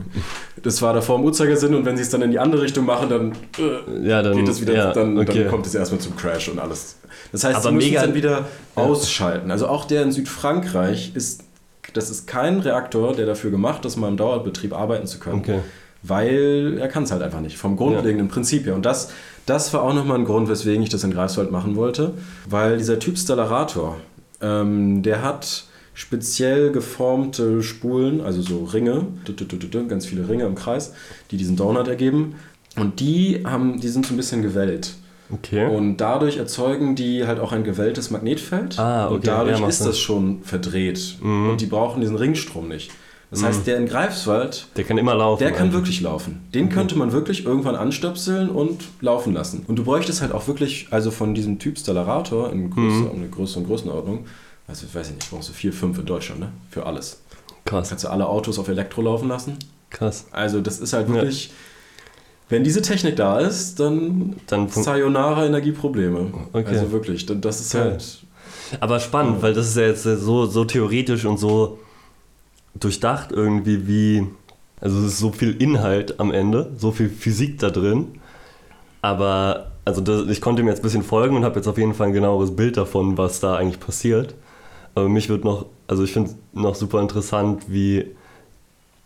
Das war davor im Uhrzeigersinn und wenn sie es dann in die andere Richtung machen, dann äh, Ja, dann geht es wieder, ja, dann, okay. dann kommt es erstmal zum Crash und alles. Das heißt, Aber sie müssen es dann wieder ausschalten. Also auch der in Südfrankreich ist, das ist kein Reaktor, der dafür gemacht ist, mal im Dauerbetrieb arbeiten zu können. Okay. Weil er kann es halt einfach nicht, vom grundlegenden Prinzip her. Und das, das war auch nochmal ein Grund, weswegen ich das in Greifswald machen wollte. Weil dieser Typ Stellarator, ähm, der hat speziell geformte Spulen, also so Ringe, ganz viele Ringe im Kreis, die diesen Donut ergeben. Und die, haben, die sind so ein bisschen gewellt. Okay. Und dadurch erzeugen die halt auch ein gewelltes Magnetfeld. Ah, okay, Und dadurch ja, ist das schon verdreht. Mhm. Und die brauchen diesen Ringstrom nicht. Das heißt, der in Greifswald, der kann immer laufen. der kann einfach. wirklich laufen. Den könnte man wirklich irgendwann anstöpseln und laufen lassen. Und du bräuchtest halt auch wirklich, also von diesem Typ Stellarator in Mhm. eine größeren Größenordnung, also ich weiß ich nicht, brauchst du vier, fünf in Deutschland, ne? Für alles. Krass, Kannst du alle Autos auf Elektro laufen lassen. krass. Also das ist halt Ja. Wenn diese Technik da ist, dann Dann Sayonara Energieprobleme. Okay. Also wirklich, das ist Geil. halt. Aber spannend, weil das ist ja jetzt so, so theoretisch und so durchdacht irgendwie wie. Also es ist so viel Inhalt am Ende, so viel Physik da drin. Aber also das, ich konnte mir jetzt ein bisschen folgen und habe jetzt auf jeden Fall ein genaueres Bild davon, was da eigentlich passiert. Aber mich wird noch, also ich finde noch super interessant, wie,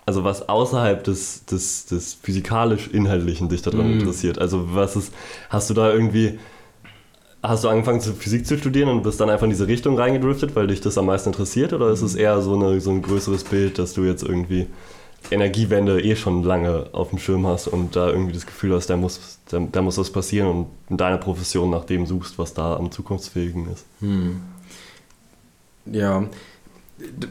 also was außerhalb des, des, des physikalisch-inhaltlichen dich daran Mhm. interessiert. Also was ist, hast du da irgendwie, hast du angefangen zu Physik zu studieren und bist dann einfach in diese Richtung reingedriftet, weil dich das am meisten interessiert? Oder ist es eher so, eine, so ein größeres Bild, dass du jetzt irgendwie Energiewende eh schon lange auf dem Schirm hast und da irgendwie das Gefühl hast, da muss, da, da muss was passieren und in deiner Profession nach dem suchst, was da am zukunftsfähigen ist? Hm. Ja,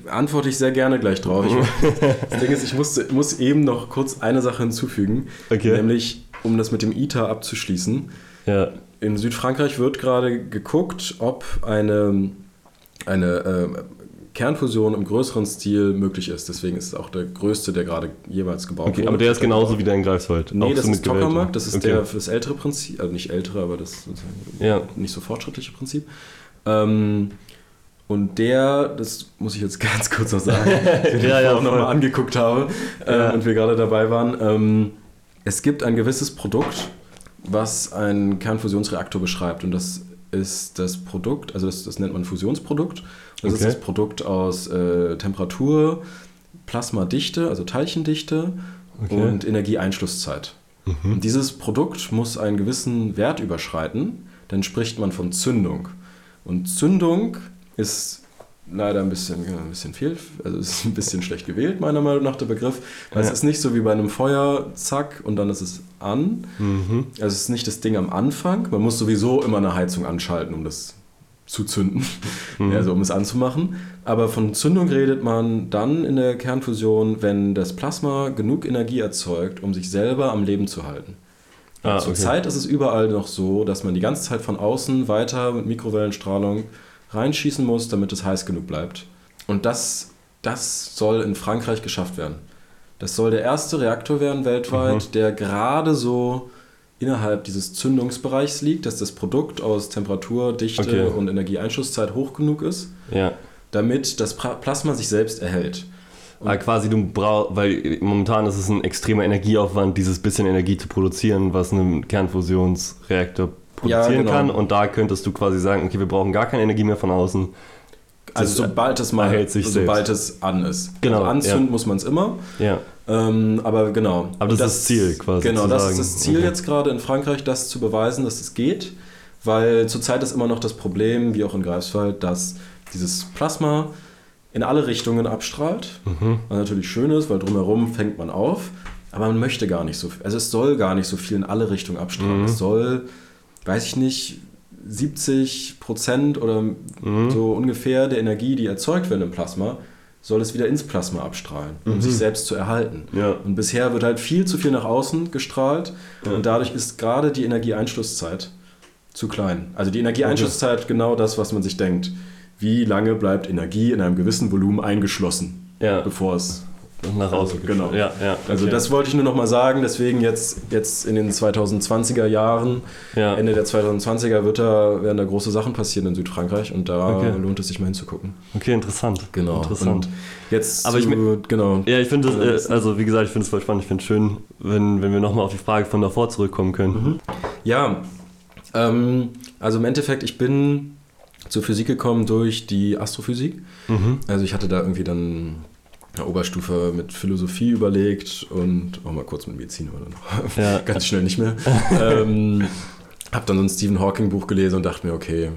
antworte ich sehr gerne gleich drauf. Ich, das Ding ist, ich musste, muss eben noch kurz eine Sache hinzufügen, Okay. nämlich um das mit dem ITER abzuschließen. Ja, In Südfrankreich wird gerade geguckt, ob eine, eine äh, Kernfusion im größeren Stil möglich ist. Deswegen ist es auch der größte, der gerade jeweils gebaut okay, wurde. aber der ist genauso wie der in Greifswald. Nee, Auch das so ist. Tokamak, das ist okay. der, das ältere Prinzip, also nicht ältere, aber das Ja. nicht so fortschrittliche Prinzip. Ähm, und der, das muss ich jetzt ganz kurz noch sagen, den ich Ja, ja, auch nochmal angeguckt habe äh, Ja. und wir gerade dabei waren. Ähm, es gibt ein gewisses Produkt, was einen Kernfusionsreaktor beschreibt und das ist das Produkt, also das, das nennt man Fusionsprodukt. Das ist Okay. das Produkt aus äh, Temperatur, Plasmadichte, also Teilchendichte Okay. und Energieeinschlusszeit. Mhm. Und dieses Produkt muss einen gewissen Wert überschreiten, dann spricht man von Zündung. Und Zündung ist leider ein bisschen, ein bisschen viel, also ist ein bisschen schlecht gewählt, meiner Meinung nach, der Begriff. Weil Ja. es ist nicht so wie bei einem Feuer, zack, und dann ist es an. Mhm. Also es ist nicht das Ding am Anfang. Man muss sowieso immer eine Heizung anschalten, um das zu zünden, Mhm. also um es anzumachen. Aber von Zündung redet man dann in der Kernfusion, wenn das Plasma genug Energie erzeugt, um sich selber am Leben zu halten. Ah, okay. Zurzeit ist es überall noch so, dass man die ganze Zeit von außen weiter mit Mikrowellenstrahlung reinschießen muss, damit es heiß genug bleibt. Und das, das soll in Frankreich geschafft werden. Das soll der erste Reaktor werden weltweit, Mhm. der gerade so innerhalb dieses Zündungsbereichs liegt, dass das Produkt aus Temperatur, Dichte Okay. und Energieeinschlusszeit hoch genug ist, Ja. damit das Plasma sich selbst erhält. Aber quasi du brauchst, weil momentan ist es ein extremer Energieaufwand, dieses bisschen Energie zu produzieren, was ein Kernfusionsreaktor Ja, produzieren genau. kann. Und da könntest du quasi sagen, okay, wir brauchen gar keine Energie mehr von außen. Also Das sobald es mal, erhält sich sobald es an ist. Genau, Also anzünden ja. muss man es immer. Ja. Ähm, aber genau. Aber das ist das Ziel quasi Genau, das sagen. ist das Ziel Okay. jetzt gerade in Frankreich, das zu beweisen, dass es geht. weil zurzeit ist immer noch das Problem, wie auch in Greifswald, dass dieses Plasma in alle Richtungen abstrahlt. Mhm. Was natürlich schön ist, weil drumherum fängt man auf. Aber man möchte gar nicht so viel. Also es soll gar nicht so viel in alle Richtungen abstrahlen. Mhm. Es soll, weiß ich nicht, 70 Prozent oder Mhm. so ungefähr der Energie, die erzeugt wird im Plasma, soll es wieder ins Plasma abstrahlen, um Mhm. sich selbst zu erhalten. Ja. Und bisher wird halt viel zu viel nach außen gestrahlt Ja. und dadurch ist gerade die Energieeinschlusszeit zu klein. Also die Energieeinschlusszeit genau das, was man sich denkt. Wie lange bleibt Energie in einem gewissen Volumen eingeschlossen, Ja. bevor es Nach außen. Genau. Ja, ja. also okay. das wollte ich nur noch mal sagen, deswegen jetzt, jetzt in den 2020er Jahren, Ja. Ende der 2020er wird da, werden da große Sachen passieren in Südfrankreich und da Okay. lohnt es sich mal hinzugucken. Okay, interessant. Genau. Interessant. Und jetzt Aber ich zu, genau. Ja, ich finde es, äh, also wie gesagt, ich finde es voll spannend. Ich finde es schön, wenn, wenn wir nochmal auf die Frage von davor zurückkommen können. Ja, ähm, also im Endeffekt, ich bin zur Physik gekommen durch die Astrophysik. Mhm. Also ich hatte da irgendwie dann eine Oberstufe mit Philosophie überlegt und auch mal kurz mit Medizin oder noch. Ja. Ganz schnell nicht mehr. ähm, hab dann so ein Stephen Hawking Buch gelesen und dachte mir, okay,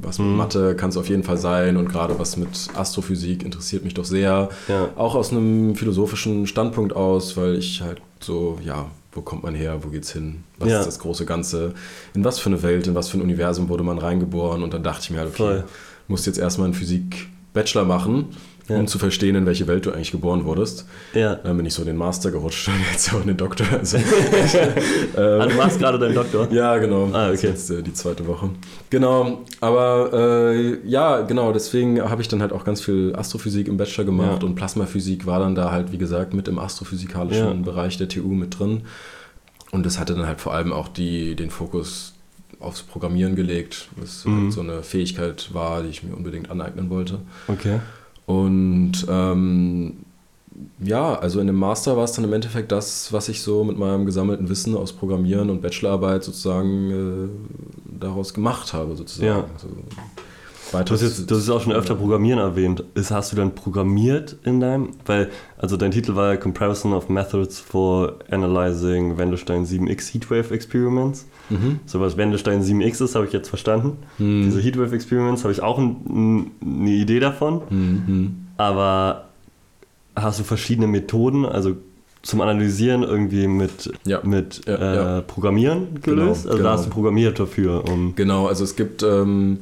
was mit Mhm. Mathe kann es auf jeden Fall sein und gerade was mit Astrophysik interessiert mich doch sehr. Ja. Auch aus einem philosophischen Standpunkt aus, weil ich halt so, ja, wo kommt man her, wo geht's hin, was Ja. ist das große Ganze, in was für eine Welt, in was für ein Universum wurde man reingeboren und dann dachte ich mir halt, okay, Voll. musst jetzt erstmal einen Physik-Bachelor machen, Ja. um zu verstehen, in welche Welt du eigentlich geboren wurdest. Ja. Dann bin ich so in den Master gerutscht und jetzt auch in den Doktor. Also, Ah, du machst gerade deinen Doktor. ja, genau. Ah, okay. Das ist jetzt äh, die zweite Woche. Genau, aber äh, ja, genau, deswegen habe ich dann halt auch ganz viel Astrophysik im Bachelor gemacht Ja. und Plasmaphysik war dann da halt, wie gesagt, mit im astrophysikalischen Ja. Bereich der TU mit drin. Und das hatte dann halt vor allem auch die, den Fokus aufs Programmieren gelegt, was Mhm. halt so eine Fähigkeit war, die ich mir unbedingt aneignen wollte. Okay. Und ähm, ja, also in dem Master war es dann im Endeffekt das, was ich so mit meinem gesammelten Wissen aus Programmieren und Bachelorarbeit sozusagen äh, daraus gemacht habe, sozusagen. Ja. Also, Du hast, jetzt, du hast auch schon öfter Programmieren erwähnt. Ist, hast du dann programmiert in deinem? Weil, also dein Titel war Comparison of Methods for Analyzing Wendelstein 7x Heatwave Experiments. Mhm. So was Wendelstein 7x ist, habe ich jetzt verstanden. Hm. Diese Heatwave Experiments habe ich auch ein, ein, eine Idee davon. Mhm. Aber hast du verschiedene Methoden, also zum Analysieren irgendwie mit, Ja. mit Ja, äh, ja. Programmieren gelöst? also genau. da hast du programmiert dafür. Um, Genau, also es gibt, ähm,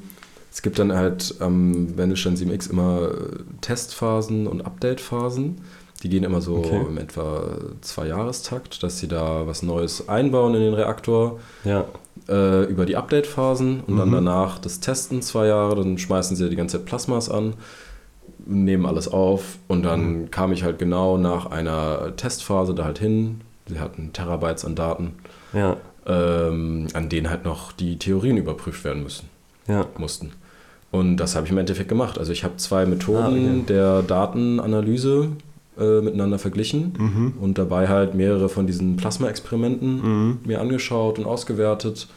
es gibt dann halt am Wendelstein 7X immer äh, Testphasen und Updatephasen. Die gehen immer so Okay. im etwa zwei Jahrestakt, dass sie da was Neues einbauen in den Reaktor. ja. äh, über die Update-Phasen und dann Mhm. danach das Testen zwei Jahre, dann schmeißen sie die ganze Zeit Plasmas an, nehmen alles auf und dann Mhm. kam ich halt genau nach einer Testphase da halt hin. Sie hatten Terabytes an Daten, Ja. ähm, an denen halt noch die Theorien überprüft werden müssen, Ja. mussten. Und das habe ich im Endeffekt gemacht. Also ich habe zwei Methoden Ah, okay. der Datenanalyse äh, miteinander verglichen Mhm. und dabei halt mehrere von diesen Plasma-Experimenten Mhm. mir angeschaut und ausgewertet.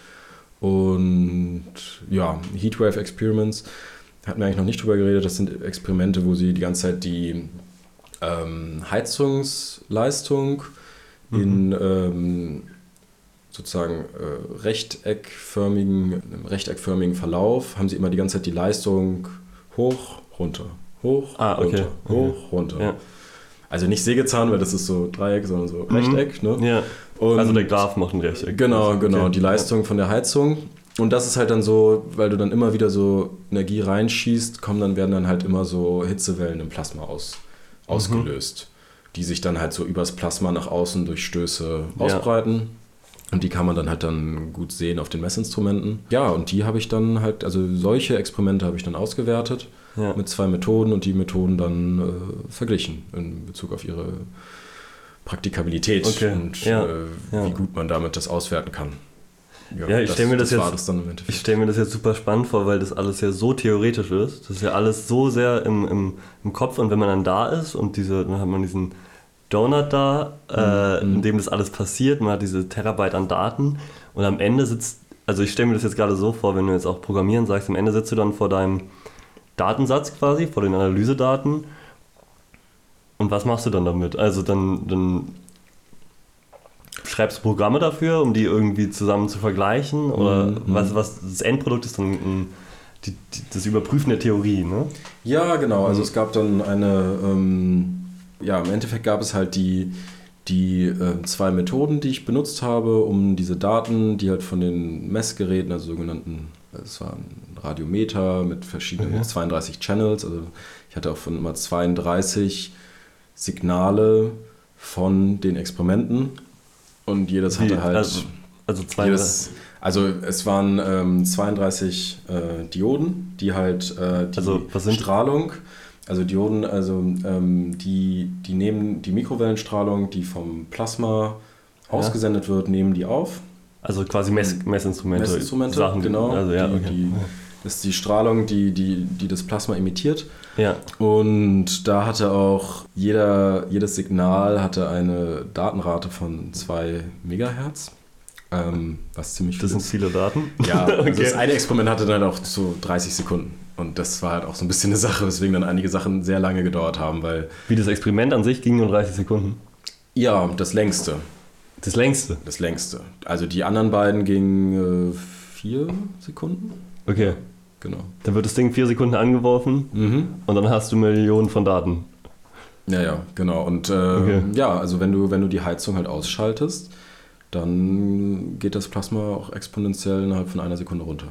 Und ja, Heatwave Experiments hatten wir eigentlich noch nicht drüber geredet. Das sind Experimente, wo sie die ganze Zeit die ähm, Heizungsleistung in ähm, sozusagen äh, rechteckförmigen, im rechteckförmigen Verlauf haben sie immer die ganze Zeit die Leistung hoch, runter, hoch, Ah, okay. runter, Okay. hoch, runter. Ja. Also nicht Sägezahn, weil das ist so Dreieck, sondern so Rechteck. Ne? ja. Und Also der Graph macht ein Rechteck. Genau, genau, Okay. die Leistung von der Heizung. Und das ist halt dann so, weil du dann immer wieder so Energie reinschießt, kommen dann werden dann halt immer so Hitzewellen im Plasma aus, ausgelöst, die sich dann halt so übers Plasma nach außen durch Stöße Ja. ausbreiten. Und die kann man dann halt dann gut sehen auf den Messinstrumenten. Ja, und die habe ich dann halt, also solche Experimente habe ich dann ausgewertet Ja. mit zwei Methoden und die Methoden dann äh, verglichen in Bezug auf ihre Praktikabilität Okay, und ja, äh, ja. wie gut man damit das auswerten kann. Ja, ich stell mir das jetzt- das im Ich stelle mir das jetzt super spannend vor, weil das alles ja so theoretisch ist. Das ist ja alles so sehr im, im, im Kopf und wenn man dann da ist und diese, dann hat man diesen Donut da, äh, Mhm. in dem das alles passiert, man hat diese Terabyte an Daten und am Ende sitzt, also ich stelle mir das jetzt gerade so vor, wenn du jetzt auch Programmieren sagst, am Ende sitzt du dann vor deinem Datensatz quasi, vor den Analysedaten und was machst du dann damit? Also dann, dann schreibst du Programme dafür, um die irgendwie zusammen zu vergleichen? Oder Mhm. was, was das Endprodukt ist dann ein, die, die, das Überprüfen der Theorie, ne? Ja, genau. Also es gab dann eine, ähm, ja, im Endeffekt gab es halt die, die äh, zwei Methoden, die ich benutzt habe, um diese Daten, die halt von den Messgeräten, also sogenannten, es war ein Radiometer mit verschiedenen Okay. 32 Channels, also ich hatte auch von immer 32 Signale von den Experimenten und jedes hatte halt... also, also zwei. Jedes, also es waren ähm, 32 äh, Dioden, die halt äh, die Also, Strahlung, also Dioden, also ähm, die, die nehmen die Mikrowellenstrahlung, die vom Plasma Ja. ausgesendet wird, nehmen die auf. also quasi Mess, Messinstrumente. Messinstrumente, Sachen, genau. Also, ja, die, okay. die, das ist die Strahlung, die, die, die das Plasma emittiert. ja. Und da hatte auch jeder, jedes Signal hatte eine Datenrate von 2 Megahertz, ähm, was ziemlich viel Das sind ist. viele Daten. Ja, also Okay. das eine Experiment hatte dann auch so 30 Sekunden. Und das war halt auch so ein bisschen eine Sache, weswegen dann einige Sachen sehr lange gedauert haben, weil Wie das Experiment an sich ging nur 30 Sekunden. ja, das längste, Das längste. das längste. Also die anderen beiden gingen äh, vier Sekunden. Okay. Genau. Dann wird das Ding vier Sekunden angeworfen Mhm. und dann hast du Millionen von Daten. Ja, ja, genau. Und äh, Okay. ja, also wenn du, wenn du die Heizung halt ausschaltest, dann geht das Plasma auch exponentiell innerhalb von einer Sekunde runter.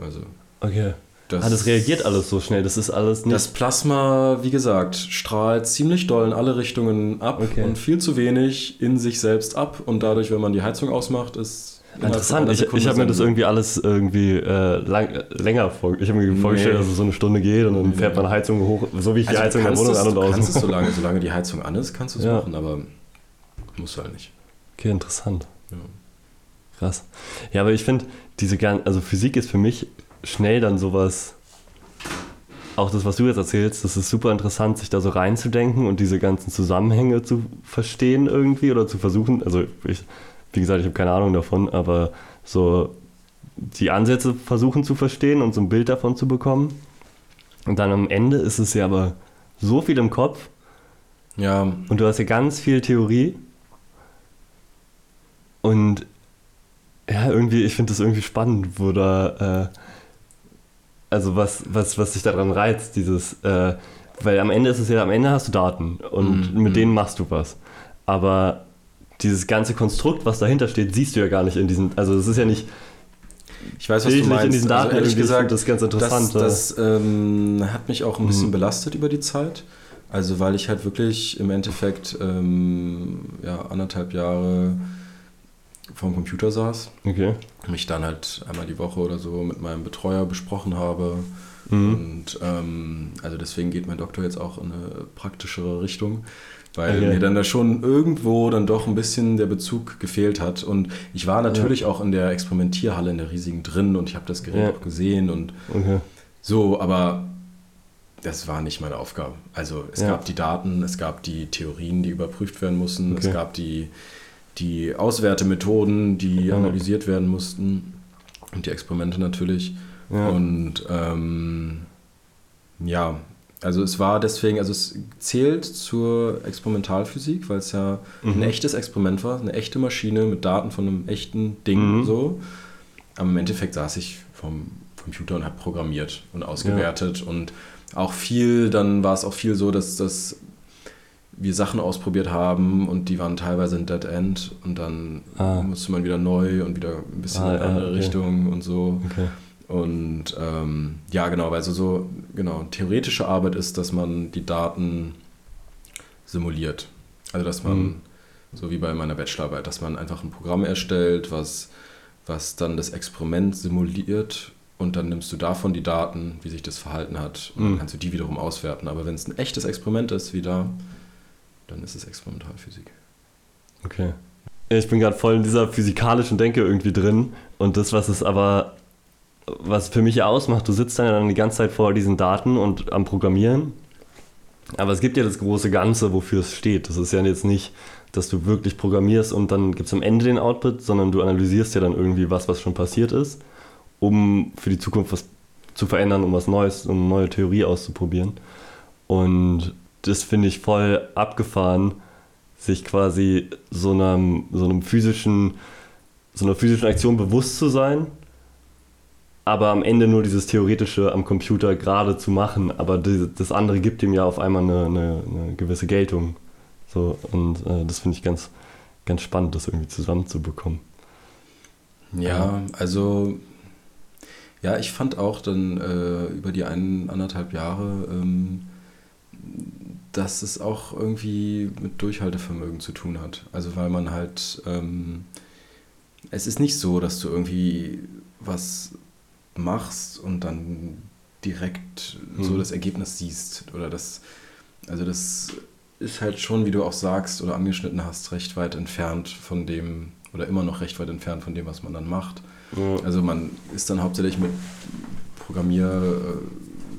Also Okay. Das, ah, das reagiert alles so schnell. Das ist alles nicht. Das Plasma, wie gesagt, strahlt ziemlich doll in alle Richtungen ab Okay. und viel zu wenig in sich selbst ab. Und dadurch, wenn man die Heizung ausmacht, ist Interessant. Ich, ich habe mir das irgendwie alles irgendwie äh, lang, länger vor. Ich habe mir vorgestellt, Nee. dass es so eine Stunde geht und dann fährt man Heizung hoch, so wie ich die Also Heizung in der Wohnung an und Du kannst es aus. so lange, solange die Heizung an ist, kannst du es Ja. machen, aber musst du halt nicht. Okay, interessant. Ja. Krass. Ja, aber ich finde, diese also Physik ist für mich schnell dann sowas. Auch das, was du jetzt erzählst, das ist super interessant, sich da so reinzudenken und diese ganzen Zusammenhänge zu verstehen irgendwie oder zu versuchen. Also ich, wie gesagt, ich habe keine Ahnung davon, aber so die Ansätze versuchen zu verstehen und so ein Bild davon zu bekommen. Und dann am Ende ist es ja aber so viel im Kopf Ja, und du hast ja ganz viel Theorie. Und ja, irgendwie, ich finde das irgendwie spannend, wo da, äh, also was, was, was dich daran reizt, dieses, äh, weil am Ende ist es ja, am Ende hast du Daten und Mhm. mit denen machst du was. Aber dieses ganze Konstrukt, was dahinter steht, siehst du ja gar nicht in diesen, also es ist ja nicht ich weiß, was du meinst. in diesen Daten also ehrlich gesagt, das ganz interessant. Das, das ähm, hat mich auch ein bisschen Mhm. belastet über die Zeit. Also weil ich halt wirklich im Endeffekt ähm, ja, anderthalb Jahre vorm Computer saß, okay. mich dann halt einmal die Woche oder so mit meinem Betreuer besprochen habe. Mhm. Und ähm, also deswegen geht mein Doktor jetzt auch in eine praktischere Richtung, weil Okay. mir dann da schon irgendwo dann doch ein bisschen der Bezug gefehlt hat. Und ich war natürlich auch in der Experimentierhalle in der riesigen drin und ich habe das Gerät Ja. auch gesehen und Okay. so, aber das war nicht meine Aufgabe. Also es Ja. gab die Daten, es gab die Theorien, die überprüft werden mussten, es Okay. gab die, die Auswertemethoden, die Ja. analysiert werden mussten und die Experimente natürlich. Ja. Und ähm, ja, also es war deswegen, also es zählt zur Experimentalphysik, weil es ja ein Mhm. echtes Experiment war, eine echte Maschine mit Daten von einem echten Ding Mhm. so. Aber im Endeffekt saß ich vom Computer und habe programmiert und ausgewertet und auch viel, dann war es auch viel so, dass, dass wir Sachen ausprobiert haben und die waren teilweise ein Dead End und dann Ah. musste man wieder neu und wieder ein bisschen Ah, in eine andere okay. Richtung und so. Okay. Und ähm, ja, genau, also so, genau, theoretische Arbeit ist, dass man die Daten simuliert. Also dass man, Mhm. so wie bei meiner Bachelorarbeit, dass man einfach ein Programm erstellt, was, was dann das Experiment simuliert und dann nimmst du davon die Daten, wie sich das verhalten hat und dann Mhm. kannst du die wiederum auswerten. Aber wenn es ein echtes Experiment ist, wieder, dann ist es Experimentalphysik. Okay. Ich bin gerade voll in dieser physikalischen Denke irgendwie drin und das, was es aber, was für mich ja ausmacht, du sitzt dann die ganze Zeit vor diesen Daten und am Programmieren, aber es gibt ja das große Ganze, wofür es steht. Das ist ja jetzt nicht, dass du wirklich programmierst und dann gibt es am Ende den Output, sondern du analysierst ja dann irgendwie was, was schon passiert ist, um für die Zukunft was zu verändern, um was Neues, um eine neue Theorie auszuprobieren. Und das finde ich voll abgefahren, sich quasi so einem, so einem physischen, so einer physischen Aktion bewusst zu sein, aber am Ende nur dieses Theoretische am Computer gerade zu machen, aber das andere gibt ihm ja auf einmal eine, eine, eine gewisse Geltung. So, und äh, das finde ich ganz, ganz spannend, das irgendwie zusammenzubekommen. Ja, also ja, ich fand auch dann äh, über die ein, anderthalb Jahre, ähm, dass es auch irgendwie mit Durchhaltevermögen zu tun hat. Also weil man halt, ähm, es ist nicht so, dass du irgendwie was machst und dann direkt mhm. so das Ergebnis siehst oder das, also das ist halt schon, wie du auch sagst oder angeschnitten hast, recht weit entfernt von dem, oder immer noch recht weit entfernt von dem, was man dann macht. Ja. Also man ist dann hauptsächlich mit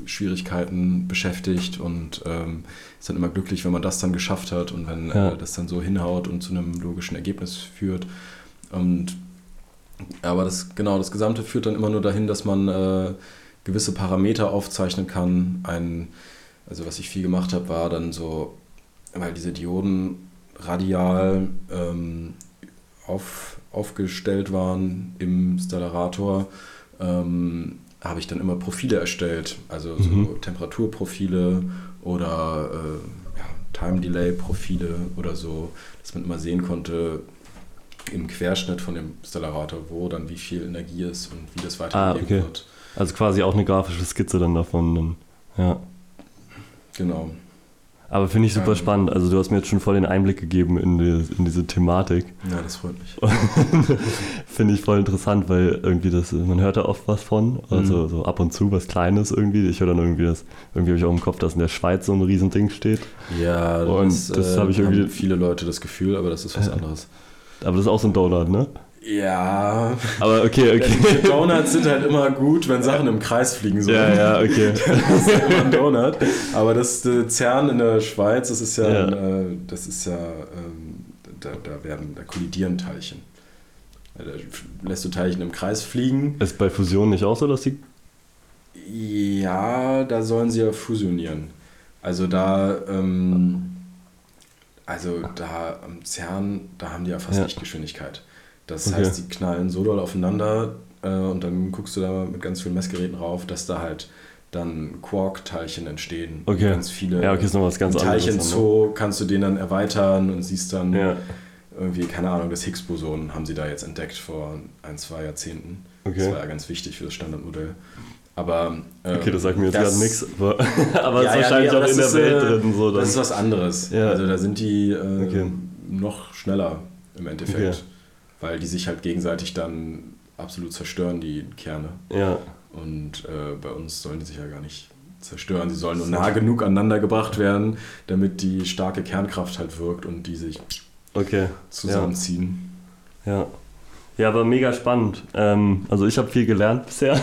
Programmierschwierigkeiten beschäftigt und ähm, ist dann immer glücklich, wenn man das dann geschafft hat und wenn ja. äh, das dann so hinhaut und zu einem logischen Ergebnis führt. Und aber das genau, das Gesamte führt dann immer nur dahin, dass man äh, gewisse Parameter aufzeichnen kann. Ein, also was ich viel gemacht habe, war dann so, weil diese Dioden radial ähm, auf, aufgestellt waren im Stellarator, ähm, habe ich dann immer Profile erstellt, also so mhm. Temperaturprofile oder äh, ja, Time Delay Profile oder so, dass man immer sehen konnte im Querschnitt von dem Stellarator, wo dann wie viel Energie ist und wie das weitergegeben ah, okay. wird. Also quasi auch eine grafische Skizze dann davon. Dann, ja. Genau. Aber finde ich super ähm, spannend. Also du hast mir jetzt schon voll den Einblick gegeben in, die, in diese Thematik. Ja, das freut mich. finde ich voll interessant, weil irgendwie das, man hört da oft was von. Also mhm. so ab und zu was Kleines irgendwie. Ich höre dann irgendwie das, irgendwie habe ich auch im Kopf, dass in der Schweiz so ein Riesending steht. Ja, und das, das äh, habe ich irgendwie. viele Leute das Gefühl, aber das ist was anderes. Aber das ist auch so ein Donut, ne? Ja. Aber okay, okay. Donuts sind halt immer gut, wenn Sachen im Kreis fliegen sollen. Ja, ja, okay. das ist ja immer ein Donut. Aber das CERN in der Schweiz, das ist ja, ja. Ein, äh, das ist ja, ähm, da, da werden, da kollidieren Teilchen. Da lässt du Teilchen im Kreis fliegen. Ist bei Fusion nicht auch so, dass die. Ja, da sollen sie ja fusionieren. Also da, ähm, also da am CERN, da haben die ja fast ja. Lichtgeschwindigkeit. Das okay. heißt, die knallen so doll aufeinander äh, und dann guckst du da mit ganz vielen Messgeräten rauf, dass da halt dann Quark-Teilchen entstehen. Okay. Ganz viele ja, okay, ist noch was ganz Teilchen Zoo kannst du den dann erweitern und siehst dann ja. irgendwie, keine Ahnung, das Higgs-Boson haben sie da jetzt entdeckt vor ein, zwei Jahrzehnten. Okay. Das war ja ganz wichtig für das Standardmodell. Aber, ähm, okay, das sagt mir jetzt gerade nichts, aber, aber ja, ist wahrscheinlich ja, nee, auch in der Welt äh, drin. So dann. Das ist was anderes. Ja. Also da sind die äh, okay. noch schneller im Endeffekt. Weil die sich halt gegenseitig dann absolut zerstören, die Kerne. Ja. Und äh, bei uns sollen die sich ja gar nicht zerstören. Sie sollen nur nah genug aneinander gebracht werden, damit die starke Kernkraft halt wirkt und die sich okay. zusammenziehen. Ja. ja. Ja, aber mega spannend. Ähm, also ich habe viel gelernt bisher.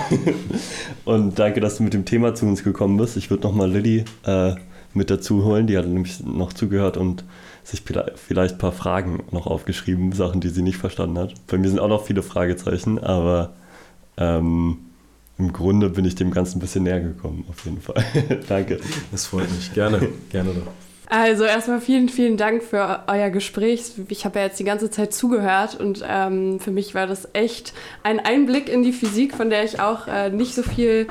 und danke, dass du mit dem Thema zu uns gekommen bist. Ich würde nochmal Lilly äh, mit dazu holen. Die hat nämlich noch zugehört und sich vielleicht ein paar Fragen noch aufgeschrieben, Sachen, die sie nicht verstanden hat. Bei mir sind auch noch viele Fragezeichen, aber ähm, im Grunde bin ich dem Ganzen ein bisschen näher gekommen, auf jeden Fall. Danke. Das freut mich. Gerne, gerne doch. Also erstmal vielen, vielen Dank für euer Gespräch. Ich habe ja jetzt die ganze Zeit zugehört und ähm, für mich war das echt ein Einblick in die Physik, von der ich auch äh, nicht so viel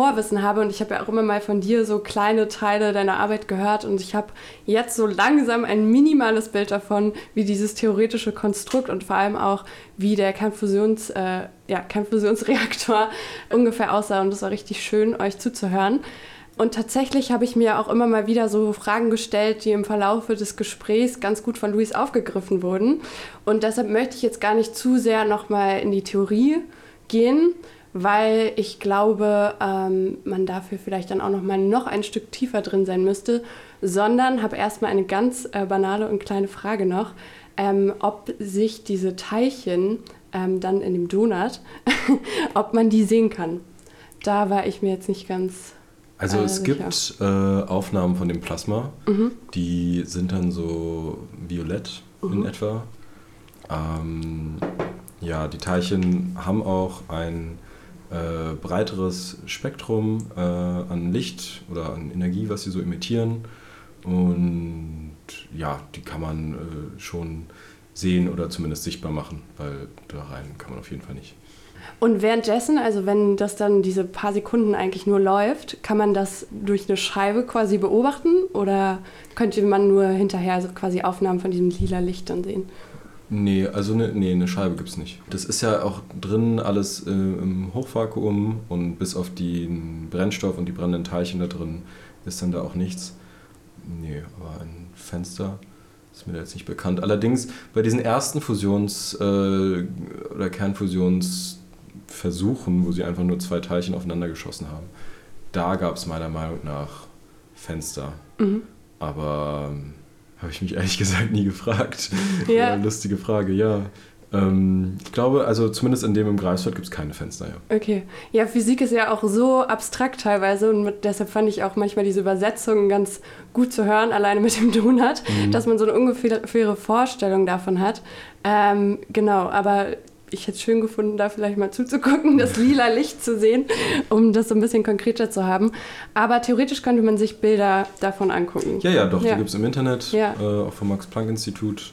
Vorwissen habe und ich habe ja auch immer mal von dir so kleine Teile deiner Arbeit gehört und ich habe jetzt so langsam ein minimales Bild davon, wie dieses theoretische Konstrukt und vor allem auch, wie der Kernfusions, äh, ja, Kernfusionsreaktor ungefähr aussah und es war richtig schön, euch zuzuhören. Und tatsächlich habe ich mir auch immer mal wieder so Fragen gestellt, die im Verlaufe des Gesprächs ganz gut von Luis aufgegriffen wurden. Und deshalb möchte ich jetzt gar nicht zu sehr nochmal in die Theorie gehen, weil ich glaube, ähm, man dafür vielleicht dann auch noch mal noch ein Stück tiefer drin sein müsste, sondern habe erstmal eine ganz äh, banale und kleine Frage noch, ähm, ob sich diese Teilchen ähm, dann in dem Donut, ob man die sehen kann. Da war ich mir jetzt nicht ganz. Also äh, es sicher. gibt äh, Aufnahmen von dem Plasma, mhm. die sind dann so violett mhm. in etwa. Ähm, ja, die Teilchen haben auch ein äh, breiteres Spektrum äh, an Licht oder an Energie, was sie so emittieren. Und ja, die kann man äh, schon sehen oder zumindest sichtbar machen, weil da rein kann man auf jeden Fall nicht. Und währenddessen, also wenn das dann diese paar Sekunden eigentlich nur läuft, kann man das durch eine Scheibe quasi beobachten oder könnte man nur hinterher so quasi Aufnahmen von diesem lila Licht dann sehen? Nee, also ne, nee, eine Scheibe gibt es nicht. Das ist ja auch drin alles äh, im Hochvakuum und bis auf den Brennstoff und die brennenden Teilchen da drin ist dann da auch nichts. Nee, aber ein Fenster ist mir da jetzt nicht bekannt. Allerdings bei diesen ersten Fusions- äh, oder Kernfusionsversuchen, wo sie einfach nur zwei Teilchen aufeinander geschossen haben, da gab es meiner Meinung nach Fenster. Mhm. Aber ähm, habe ich mich ehrlich gesagt nie gefragt. Ja. lustige Frage, ja. Ähm, ich glaube, also zumindest in dem im Greifswald gibt es keine Fenster, ja. Okay. Ja, Physik ist ja auch so abstrakt teilweise und mit, deshalb fand ich auch manchmal diese Übersetzungen ganz gut zu hören, alleine mit dem Donut, mhm. dass man so eine ungefähre Vorstellung davon hat. Ähm, genau, aber ich hätte es schön gefunden, da vielleicht mal zuzugucken, das lila Licht zu sehen, um das so ein bisschen konkreter zu haben. Aber theoretisch könnte man sich Bilder davon angucken. Ja, ja, doch, ja. die gibt es im Internet, ja. äh, auch vom Max-Planck-Institut.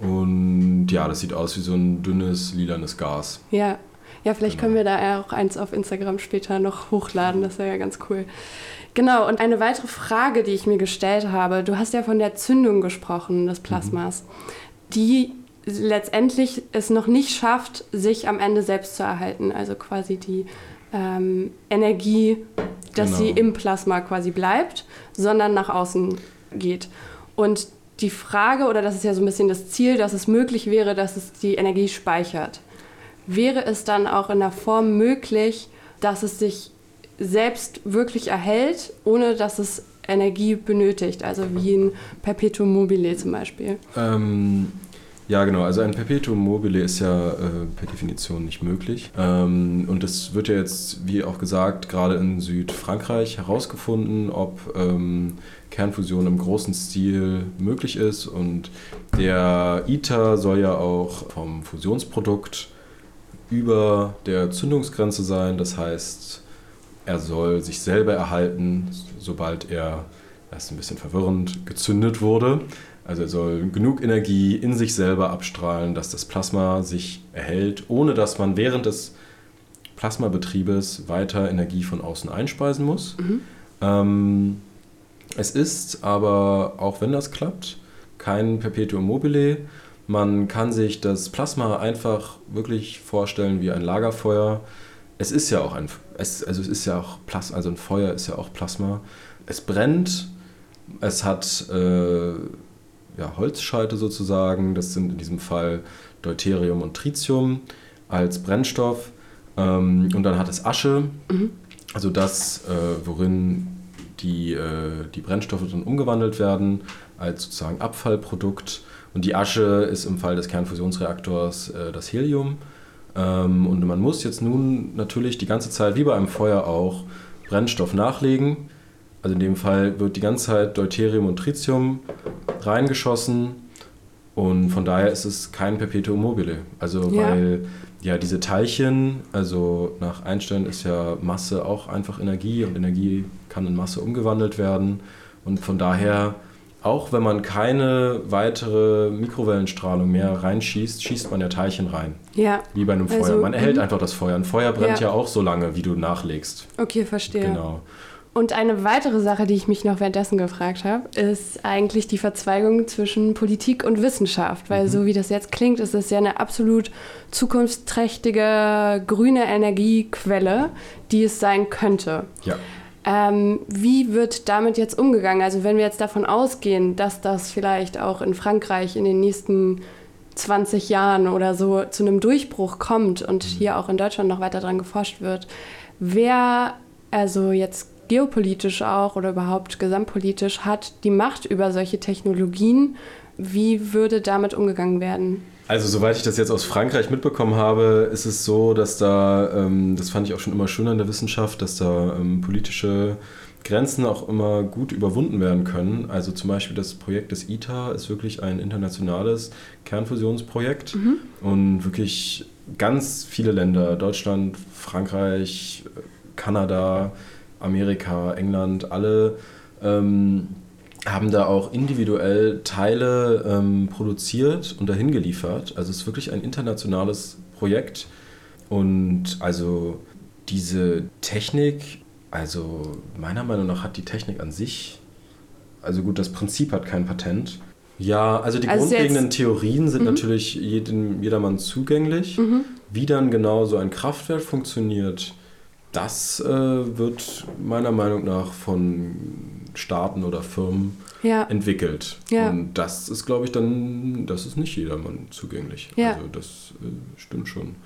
Und ja, das sieht aus wie so ein dünnes, lilanes Gas. Ja, ja vielleicht genau. können wir da auch eins auf Instagram später noch hochladen, das wäre ja ganz cool. Genau, und eine weitere Frage, die ich mir gestellt habe, du hast ja von der Zündung gesprochen des Plasmas, mhm. die letztendlich es noch nicht schafft, sich am Ende selbst zu erhalten. Also quasi die ähm, Energie, dass genau. sie im Plasma quasi bleibt, sondern nach außen geht. Und die Frage, oder das ist ja so ein bisschen das Ziel, dass es möglich wäre, dass es die Energie speichert. Wäre es dann auch in der Form möglich, dass es sich selbst wirklich erhält, ohne dass es Energie benötigt, also wie ein Perpetuum mobile zum Beispiel? Ähm, ja, genau. Also ein Perpetuum mobile ist ja äh, per Definition nicht möglich. Ähm, und es wird ja jetzt, wie auch gesagt, gerade in Südfrankreich herausgefunden, ob ähm, Kernfusion im großen Stil möglich ist. Und der ITER soll ja auch vom Fusionsprodukt über der Zündungsgrenze sein. Das heißt, er soll sich selber erhalten, sobald er, das ist ein bisschen verwirrend, gezündet wurde. Also er soll genug Energie in sich selber abstrahlen, dass das Plasma sich erhält, ohne dass man während des Plasmabetriebes weiter Energie von außen einspeisen muss. Mhm. Ähm, es ist aber, auch wenn das klappt, kein Perpetuum mobile. Man kann sich das Plasma einfach wirklich vorstellen wie ein Lagerfeuer. Es ist ja auch ein, es, also es ist ja auch Plasma, also ein Feuer ist ja auch Plasma. Es brennt, es hat äh, ja, Holzscheite sozusagen. Das sind in diesem Fall Deuterium und Tritium als Brennstoff. Ähm, und dann hat es Asche, mhm. also das, äh, worin die, äh, die Brennstoffe dann umgewandelt werden als sozusagen Abfallprodukt. Und die Asche ist im Fall des Kernfusionsreaktors äh, das Helium. Ähm, und man muss jetzt nun natürlich die ganze Zeit, wie bei einem Feuer auch, Brennstoff nachlegen. Also in dem Fall wird die ganze Zeit Deuterium und Tritium reingeschossen und von daher ist es kein Perpetuum mobile. Also ja. weil ja diese Teilchen, also nach Einstein ist ja Masse auch einfach Energie und Energie kann in Masse umgewandelt werden und von daher auch wenn man keine weitere Mikrowellenstrahlung mehr reinschießt, schießt man ja Teilchen rein. Ja. Wie bei einem Feuer. Also, man erhält mhm. einfach das Feuer. Ein Feuer brennt ja. ja auch so lange, wie du nachlegst. Okay, verstehe. Genau. Und eine weitere Sache, die ich mich noch währenddessen gefragt habe, ist eigentlich die Verzweigung zwischen Politik und Wissenschaft. Weil mhm. so wie das jetzt klingt, ist es ja eine absolut zukunftsträchtige grüne Energiequelle, die es sein könnte. Ja. Ähm, wie wird damit jetzt umgegangen? Also wenn wir jetzt davon ausgehen, dass das vielleicht auch in Frankreich in den nächsten 20 Jahren oder so zu einem Durchbruch kommt und mhm. hier auch in Deutschland noch weiter dran geforscht wird, wer also jetzt geopolitisch auch oder überhaupt gesamtpolitisch hat die Macht über solche Technologien. Wie würde damit umgegangen werden? Also soweit ich das jetzt aus Frankreich mitbekommen habe, ist es so, dass da, ähm, das fand ich auch schon immer schön an der Wissenschaft, dass da ähm, politische Grenzen auch immer gut überwunden werden können. Also zum Beispiel das Projekt des ITER ist wirklich ein internationales Kernfusionsprojekt mhm. und wirklich ganz viele Länder, Deutschland, Frankreich, Kanada, Amerika, England, alle ähm, haben da auch individuell Teile ähm, produziert und dahin geliefert. Also es ist wirklich ein internationales Projekt. Und also diese Technik, also meiner Meinung nach hat die Technik an sich, also gut, das Prinzip hat kein Patent. Ja, also die Also grundlegenden jetzt- Theorien sind Mhm. natürlich jedem, jedermann zugänglich. Mhm. Wie dann genau so ein Kraftwerk funktioniert, das äh, wird meiner Meinung nach von Staaten oder Firmen Ja, entwickelt. Ja. Und das ist, glaube ich, dann, das ist nicht jedermann zugänglich. Ja. Also das äh, stimmt schon.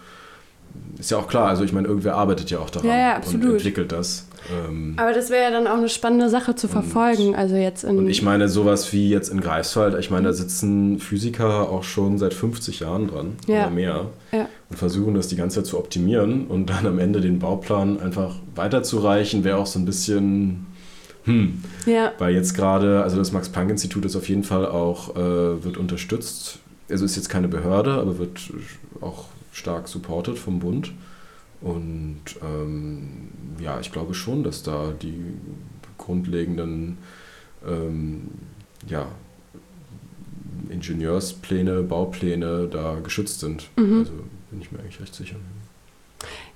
Ist ja auch klar, also ich meine, irgendwer arbeitet ja auch daran Ja, und entwickelt das. Ähm, aber das wäre ja dann auch eine spannende Sache zu Und- verfolgen. Also jetzt in. und ich meine, sowas wie jetzt in Greifswald, ich meine, da sitzen Physiker auch schon seit 50 Jahren dran Ja. oder mehr Ja. Und versuchen das die ganze Zeit zu optimieren und dann am Ende den Bauplan einfach weiterzureichen, wäre auch so ein bisschen, hm, ja, weil jetzt gerade, also das Max-Planck-Institut ist auf jeden Fall auch, äh, wird unterstützt, also ist jetzt keine Behörde, aber wird auch stark supported vom Bund. Und ähm, ja, ich glaube schon, dass da die grundlegenden ähm, ja, Ingenieurspläne, Baupläne da geschützt sind. Mhm. Also bin ich mir eigentlich recht sicher.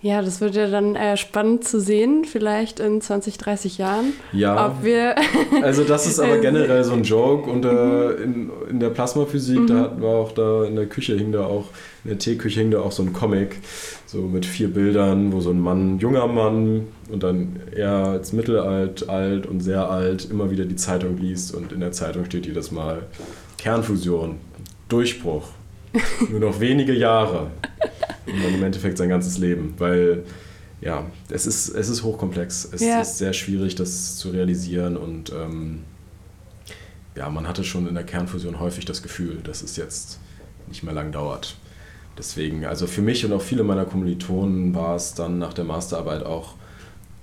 ja, das wird ja dann äh, spannend zu sehen, vielleicht in 20, 30 Jahren, Ja, ob wir. also das ist aber generell so ein Joke und äh, in, in der Plasmaphysik, Mhm. da hatten wir auch da in der Küche hing da auch, in der Teeküche hing da auch so ein Comic, so mit vier Bildern, wo so ein Mann, junger Mann und dann er als mittelalt, alt und sehr alt immer wieder die Zeitung liest und in der Zeitung steht jedes Mal Kernfusion, Durchbruch, nur noch wenige Jahre und dann im Endeffekt sein ganzes Leben, weil ja, es ist, es ist hochkomplex. Es Ja. ist sehr schwierig, das zu realisieren und ähm, ja, man hatte schon in der Kernfusion häufig das Gefühl, dass es jetzt nicht mehr lang dauert. Deswegen, also für mich und auch viele meiner Kommilitonen war es dann nach der Masterarbeit auch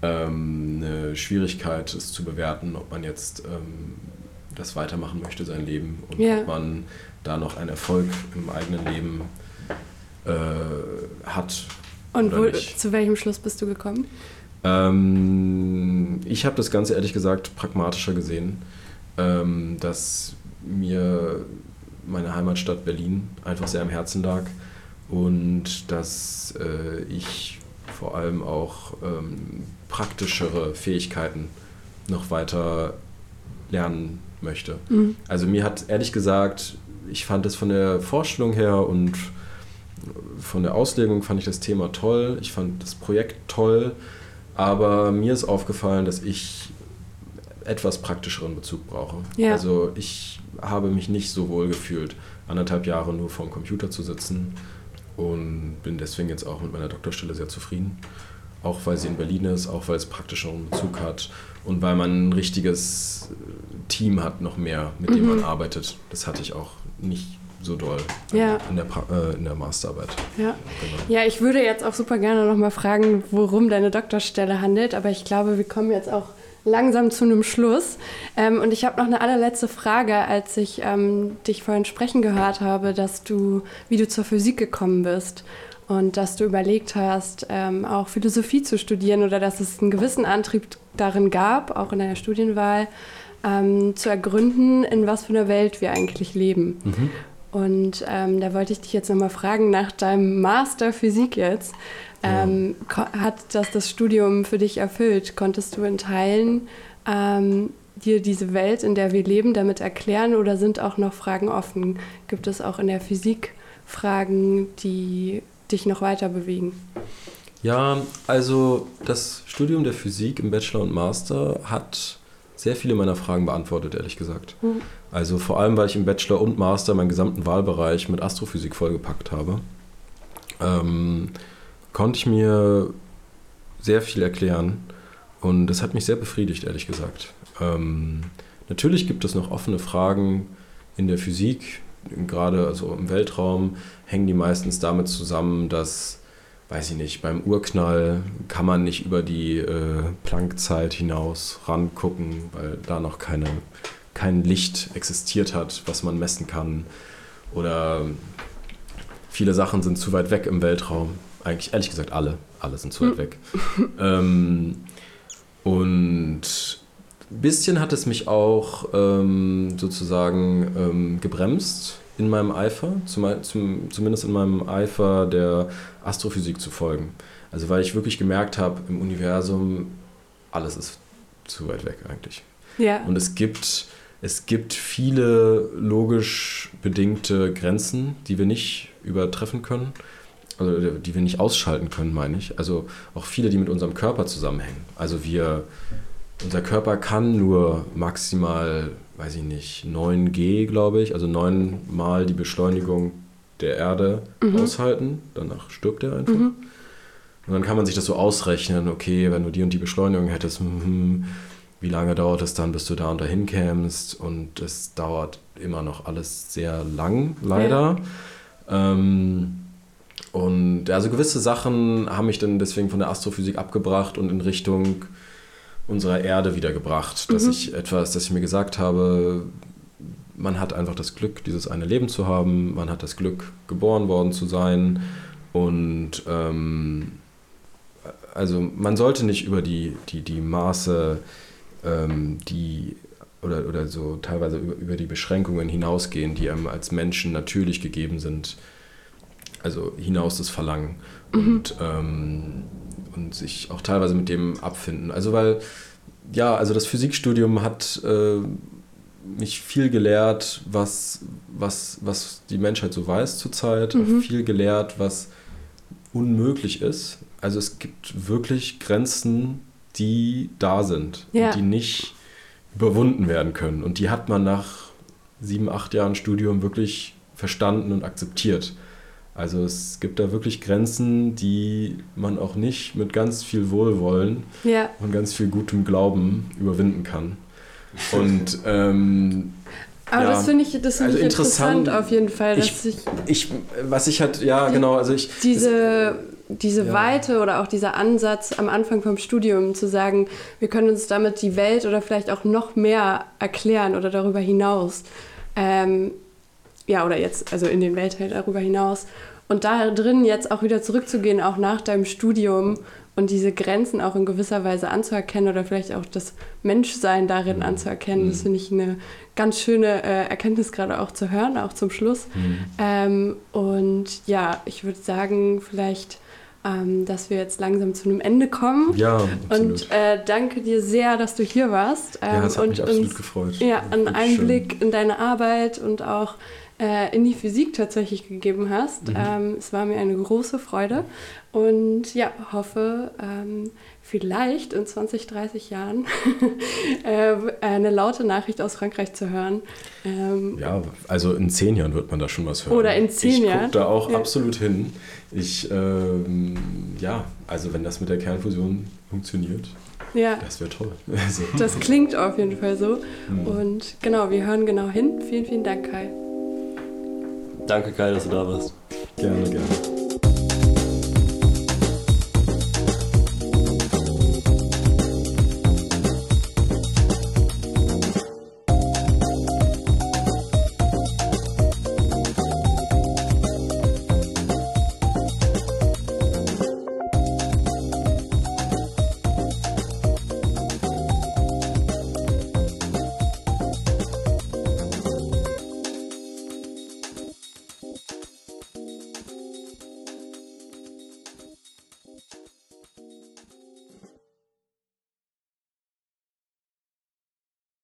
ähm, eine Schwierigkeit, es zu bewerten, ob man jetzt ähm, das weitermachen möchte, sein Leben, und Ja. ob man da noch einen Erfolg im eigenen Leben äh, hat Und wo, zu welchem Schluss bist du gekommen? Ähm, ich habe das Ganze ehrlich gesagt pragmatischer gesehen, ähm, dass mir meine Heimatstadt Berlin einfach sehr am Herzen lag und dass äh, ich vor allem auch ähm, praktischere Fähigkeiten noch weiter lernen möchte. Mhm. Also mir hat ehrlich gesagt, ich fand es von der Vorstellung her und von der Auslegung fand ich das Thema toll. Ich fand das Projekt toll, aber mir ist aufgefallen, dass ich etwas praktischeren Bezug brauche. Ja. Also ich habe mich nicht so wohl gefühlt, anderthalb Jahre nur vor dem Computer zu sitzen und bin deswegen jetzt auch mit meiner Doktorstelle sehr zufrieden. Auch weil sie in Berlin ist, auch weil es praktischen Bezug hat und weil man ein richtiges Team hat, noch mehr, mit dem Mhm. man arbeitet. Das hatte ich auch nicht so doll Ja. in, der, pra- äh, in der Masterarbeit. Ja. Genau. Ja, ich würde jetzt auch super gerne nochmal fragen, worum deine Doktorstelle handelt, aber ich glaube, wir kommen jetzt auch langsam zu einem Schluss. Ähm, und ich habe noch eine allerletzte Frage, als ich ähm, dich vorhin sprechen gehört habe, dass du, wie du zur Physik gekommen bist und dass du überlegt hast, ähm, auch Philosophie zu studieren oder dass es einen gewissen Antrieb darin gab, auch in deiner Studienwahl, ähm, zu ergründen, in was für einer Welt wir eigentlich leben. Mhm. Und ähm, da wollte ich dich jetzt nochmal fragen, nach deinem Master Physik jetzt, ähm, hat das das Studium für dich erfüllt? Konntest du in Teilen ähm, dir diese Welt, in der wir leben, damit erklären oder sind auch noch Fragen offen? Gibt es auch in der Physik Fragen, die dich noch weiter bewegen? Ja, also das Studium der Physik im Bachelor und Master hat sehr viele meiner Fragen beantwortet, ehrlich gesagt. Mhm. Also vor allem, weil ich im Bachelor und Master meinen gesamten Wahlbereich mit Astrophysik vollgepackt habe, ähm, konnte ich mir sehr viel erklären und das hat mich sehr befriedigt, ehrlich gesagt. Ähm, natürlich gibt es noch offene Fragen in der Physik, gerade also im Weltraum hängen die meistens damit zusammen, dass weiß ich nicht, beim Urknall kann man nicht über die äh, Planckzeit hinaus rangucken, weil da noch keine, kein Licht existiert hat, was man messen kann. Oder viele Sachen sind zu weit weg im Weltraum. Eigentlich, ehrlich gesagt, alle. Alle sind zu weit weg. ähm, und ein bisschen hat es mich auch ähm, sozusagen ähm, gebremst in meinem Eifer, zum, zum, zumindest in meinem Eifer der Astrophysik zu folgen. Also weil ich wirklich gemerkt habe, im Universum, alles ist zu weit weg eigentlich. Ja. Und es gibt, es gibt viele logisch bedingte Grenzen, die wir nicht übertreffen können. Also die wir nicht ausschalten können, meine ich. Also auch viele, die mit unserem Körper zusammenhängen. Also wir, unser Körper kann nur maximal, weiß ich nicht, 9G, glaube ich, also neunmal die Beschleunigung der Erde Mhm. aushalten. Danach stirbt er einfach. Mhm. Und dann kann man sich das so ausrechnen, okay, wenn du die und die Beschleunigung hättest, hm, wie lange dauert es dann, bis du da und dahin kämst? Und es dauert immer noch alles sehr lang, leider. Ähm, und also gewisse Sachen haben mich dann deswegen von der Astrophysik abgebracht und in Richtung unserer Erde wiedergebracht. Dass Mhm. ich etwas, dass ich mir gesagt habe, man hat einfach das Glück, dieses eine Leben zu haben, man hat das Glück, geboren worden zu sein. Und ähm, also man sollte nicht über die, die, die Maße, ähm, die oder, oder so teilweise über, über die Beschränkungen hinausgehen, die einem als Menschen natürlich gegeben sind. Also hinaus das Verlangen und, ähm, und sich auch teilweise mit dem abfinden. Also weil, ja, also das Physikstudium hat äh, mich viel gelehrt, was, was, was die Menschheit so weiß zurzeit, Mhm. viel gelehrt, was unmöglich ist. Also es gibt wirklich Grenzen, die da sind Ja. und die nicht überwunden werden können. Und die hat man nach sieben, acht Jahren Studium wirklich verstanden und akzeptiert. Also es gibt da wirklich Grenzen, die man auch nicht mit ganz viel Wohlwollen Ja. und ganz viel gutem Glauben überwinden kann. Und ähm, Aber Ja. das finde ich, das find Also ich interessant, interessant. auf jeden Fall, dass Ich- sich ich, was ich halt, ja genau, also ich, diese, diese Ja. Weite oder auch dieser Ansatz am Anfang vom Studium zu sagen, wir können uns damit die Welt oder vielleicht auch noch mehr erklären oder darüber hinaus. Ähm, ja, oder jetzt, also in den Weltteil darüber hinaus. Und da drin jetzt auch wieder zurückzugehen, auch nach deinem Studium und diese Grenzen auch in gewisser Weise anzuerkennen oder vielleicht auch das Menschsein darin Mhm. anzuerkennen, das Mhm. finde ich eine ganz schöne äh, Erkenntnis gerade auch zu hören, auch zum Schluss. hm, Ähm, und ja, ich würde sagen, vielleicht, ähm, dass wir jetzt langsam zu einem Ende kommen. ja, absolut. Und äh, danke dir sehr, dass du hier warst ähm, ja, es hat und mich absolut uns gefreut. ja, einen Einblick in deine Arbeit und auch äh, in die Physik tatsächlich gegeben hast. Mhm. Ähm, es war mir eine große Freude und ja, hoffe, ähm, vielleicht in 20, 30 Jahren äh, eine laute Nachricht aus Frankreich zu hören. Ähm. Ja, also in zehn Jahren wird man da schon was hören. Oder in zehn ich Jahren. gucke da auch Ja. absolut hin. Ich, ähm, ja, also wenn das mit der Kernfusion funktioniert, ja. das wäre toll. Also, Das klingt auf jeden Fall so. hm. Und genau, wir hören genau hin. Vielen, vielen Dank, Kai. Danke, Kai, dass du da warst. gerne, gerne.